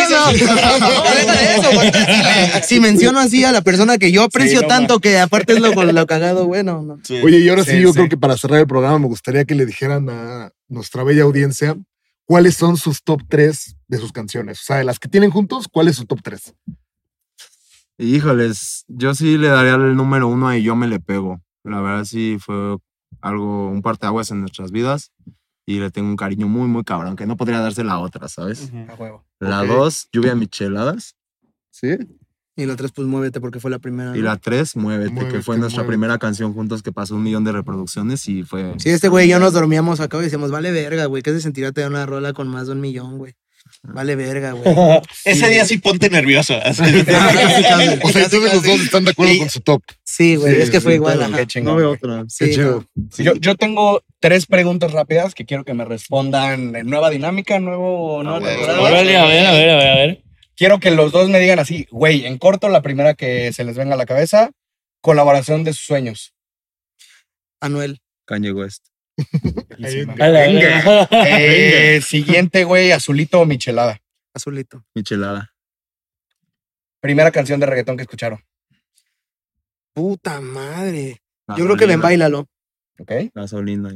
Si menciono así a la persona que yo aprecio
no,
tanto que aparte es lo, lo cagado, güey, no, no.
Oye, y ahora sí, yo creo que para cerrar el programa me gustaría que le dijeran a nuestra bella audiencia cuáles son sus top 3 de sus canciones. O sea, de las que tienen juntos, ¿cuál es su top 3?
Híjoles, yo sí le daría el número uno a y yo me le pego. La verdad sí fue algo, un parteaguas en nuestras vidas y le tengo un cariño muy, muy cabrón, que no podría darse la otra, ¿sabes?
A huevo.
La dos, lluvia micheladas, ¿sí?
Y la tres, pues muévete porque fue la primera.
Y
¿no?
la tres, muévete,
Muévete,
que fue nuestra
muévete.
primera canción juntos que pasó un millón de reproducciones y fue...
Sí, este güey y yo nos dormíamos acá y decíamos, vale verga, güey, ¿qué se sentirá tener una rola con más de un millón, güey? Vale verga, güey.
Ese día sí ponte nervioso.
O sea, entonces los dos están de acuerdo
Y-
con su top.
Sí, güey,
Sí,
es que fue
sí,
igual.
No veo otra.
Sí,
chido.
no.
Yo, yo tengo tres preguntas rápidas que quiero que me respondan en nueva dinámica, nuevo, nueva
güey.
temporada.
Órale, a ver, a ver, a ver, a ver.
Quiero que los dos me digan así, güey, en corto, la primera que se les venga a la cabeza, colaboración de sus sueños.
Anuel.
Kanye West.
Eh, siguiente, güey, azulito o michelada.
Azulito.
Michelada.
Primera canción de reggaetón que escucharon.
Puta madre. Yo creo que ven, bailalo.
¿Ok?
Gasolina.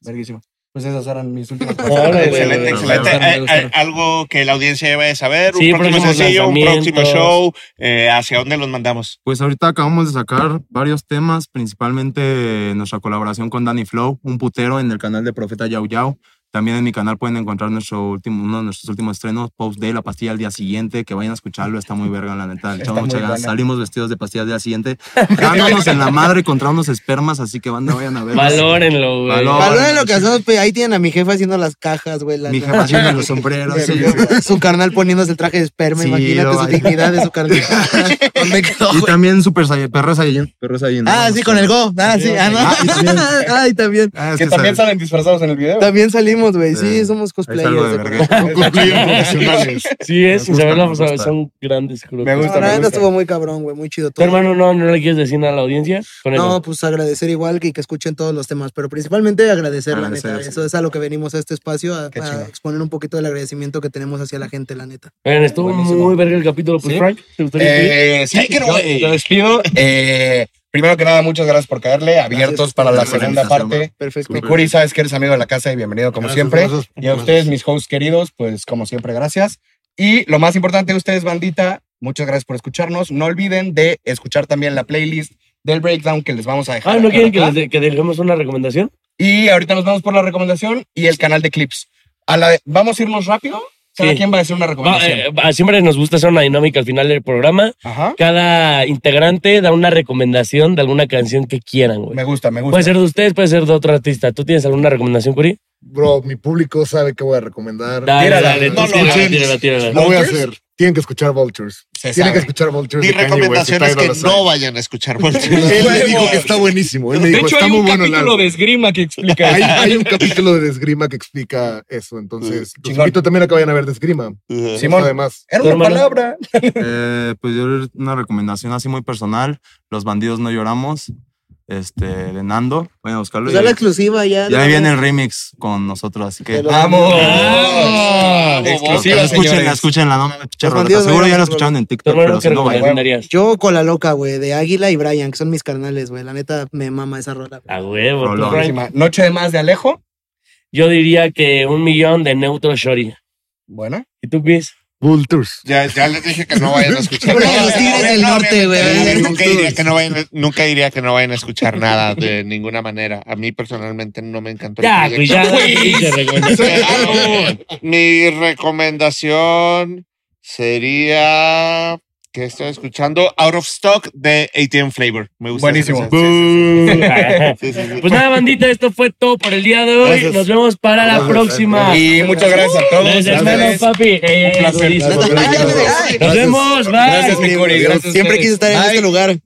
Verguísimo. Pues esas eran mis últimas
Órale,
Excelente, excelente.
Gustaron,
algo que la audiencia debe de saber,
Sí,
un próximo sencillo, un próximo show, eh, ¿hacia dónde los mandamos?
Pues ahorita acabamos de sacar varios temas, principalmente nuestra colaboración con Danny Flow, un putero en el canal de Profeta Yau Yau. También en mi canal pueden encontrar nuestro último, uno de nuestros últimos estrenos, Post Day, la pastilla al día siguiente, que vayan a escucharlo, está muy verga, la neta. Mucha. Salimos vestidos de pastilla al día siguiente, dándonos en la madre contra unos espermas, así que banda, vayan a ver.
Valórenlo, güey.
Valor.
Valoren lo que hacemos, pe- ahí tienen a mi jefa haciendo las cajas, güey.
Mi jefa haciendo los sombreros. sí.
Su carnal poniéndose el traje de esperma,
Sí,
imagínate su dignidad de su carnal. ¿Dónde quedó,
Y también Super Saiyan, Perro Saiyan. Perro Saiyan.
Ah, sí, con el Go. Ah, sí. Ah, no.
Ah, y también.
Ay, también.
Ah, es
Que
que
también salen disfrazados en el video.
También salimos, güey. Sí,
Sí.
somos cosplayers.
Sí, es,
gusta, me
son- grandes, creo.
Me
No,
gusta,
la
me
neta
gusta.
estuvo muy cabrón, güey. Muy chido
Tu
todo.
hermano, no, no le quieres decir nada a la audiencia.
No, pues agradecer igual que, que escuchen todos los temas, pero principalmente agradecer, la
Agradecer,
neta.
sí.
Eso es a lo que venimos a este espacio, a, exponer un poquito del agradecimiento que tenemos hacia la gente, la neta.
Oigan, estuvo
Buenísimo.
muy verga el capítulo. Pues,
Sí.
Frank, ¿te gustaría?
Eh, sí, te despido. Eh, primero que nada, muchas gracias por caerle. Abiertos
Gracias.
para la segunda parte.
Perfecto.
Mi Curi, sabes que eres amigo de la casa y bienvenido como
Gracias,
siempre.
gracias.
Y a ustedes, mis hosts queridos, pues como siempre, gracias. Y lo más importante de ustedes, bandita, muchas gracias por escucharnos. No olviden de escuchar también la playlist del breakdown que les vamos a dejar.
Ah, ¿no quieren que, les de- que dejemos una recomendación?
Y ahorita nos vamos por la recomendación y el canal de clips. A la de- ¿Vamos a irnos rápido? ¿Cada
Sí.
quien va a decir una
Va,
recomendación?
eh, va, siempre nos gusta hacer una dinámica al final del programa.
Ajá.
Cada integrante da una recomendación de alguna canción que quieran, güey.
Me gusta, me gusta.
Puede ser de ustedes, puede ser de otro artista. ¿Tú tienes alguna recomendación, Curi?
Bro, mi público sabe que voy a recomendar.
Dale,
Tírala,
dale,
no lo
tírala, tírala, tírala.
Lo voy a hacer. Tienen que escuchar Vultures.
Se
Tienen que
sabe.
escuchar Vultures.
Mi
de West,
recomendación
de
es que no vayan a escuchar Vultures.
Él me dijo que está buenísimo. Él me
De
dijo,
hecho,
está
hay
muy
un
bueno
capítulo de esgrima que explica
Hay,
eso.
hay un capítulo de Esgrima que explica eso. Entonces, los
Chingón.
invito también a que vayan a ver de Esgrima.
Simón.
Además,
Era
¿Tu
una
hermano?
palabra.
Eh, pues yo una recomendación así muy personal. Los bandidos no lloramos. Este, de Nando. Vayan a buscarlo.
Pues
y
la exclusiva ya.
y ahí viene el remix con nosotros, así que
lo-
¡Vamos!
Ah,
Exclusiva,
escúchenla, escúchenla, no me roleta. Seguro ya la escucharon en
¿Tu
TikTok, pero si no, vayan.
Yo con la loca, güey, de Águila y Brian, que son mis carnales, güey. La neta me mama esa rola.
A huevo.
Noche de más de Alejo.
Yo diría que un millón de Neutro Shorty.
Bueno.
¿Y tú, Pies?
Vultures.
Ya, ya les dije que no vayan a escuchar.
Pero los Tigres del
No,
Norte, güey.
Nunca diría que no vayan, nunca diría que no vayan a escuchar nada de ninguna manera. A mí personalmente no me encantó. el
Ya,
proyecto.
pues ya,
mi recomendación sería que estoy escuchando Out of Stock de ATM Flavor. Me gusta.
Buenísimo.
Pues nada, bandita, esto fue todo por el día de hoy. Nos vemos para la próxima.
Y muchas gracias a todos. Gracias,
hermano, papi.
Un placer. Eh,
Nos vemos. Bye.
Gracias, mi Cori. Gracias.
Siempre quise estar en este lugar.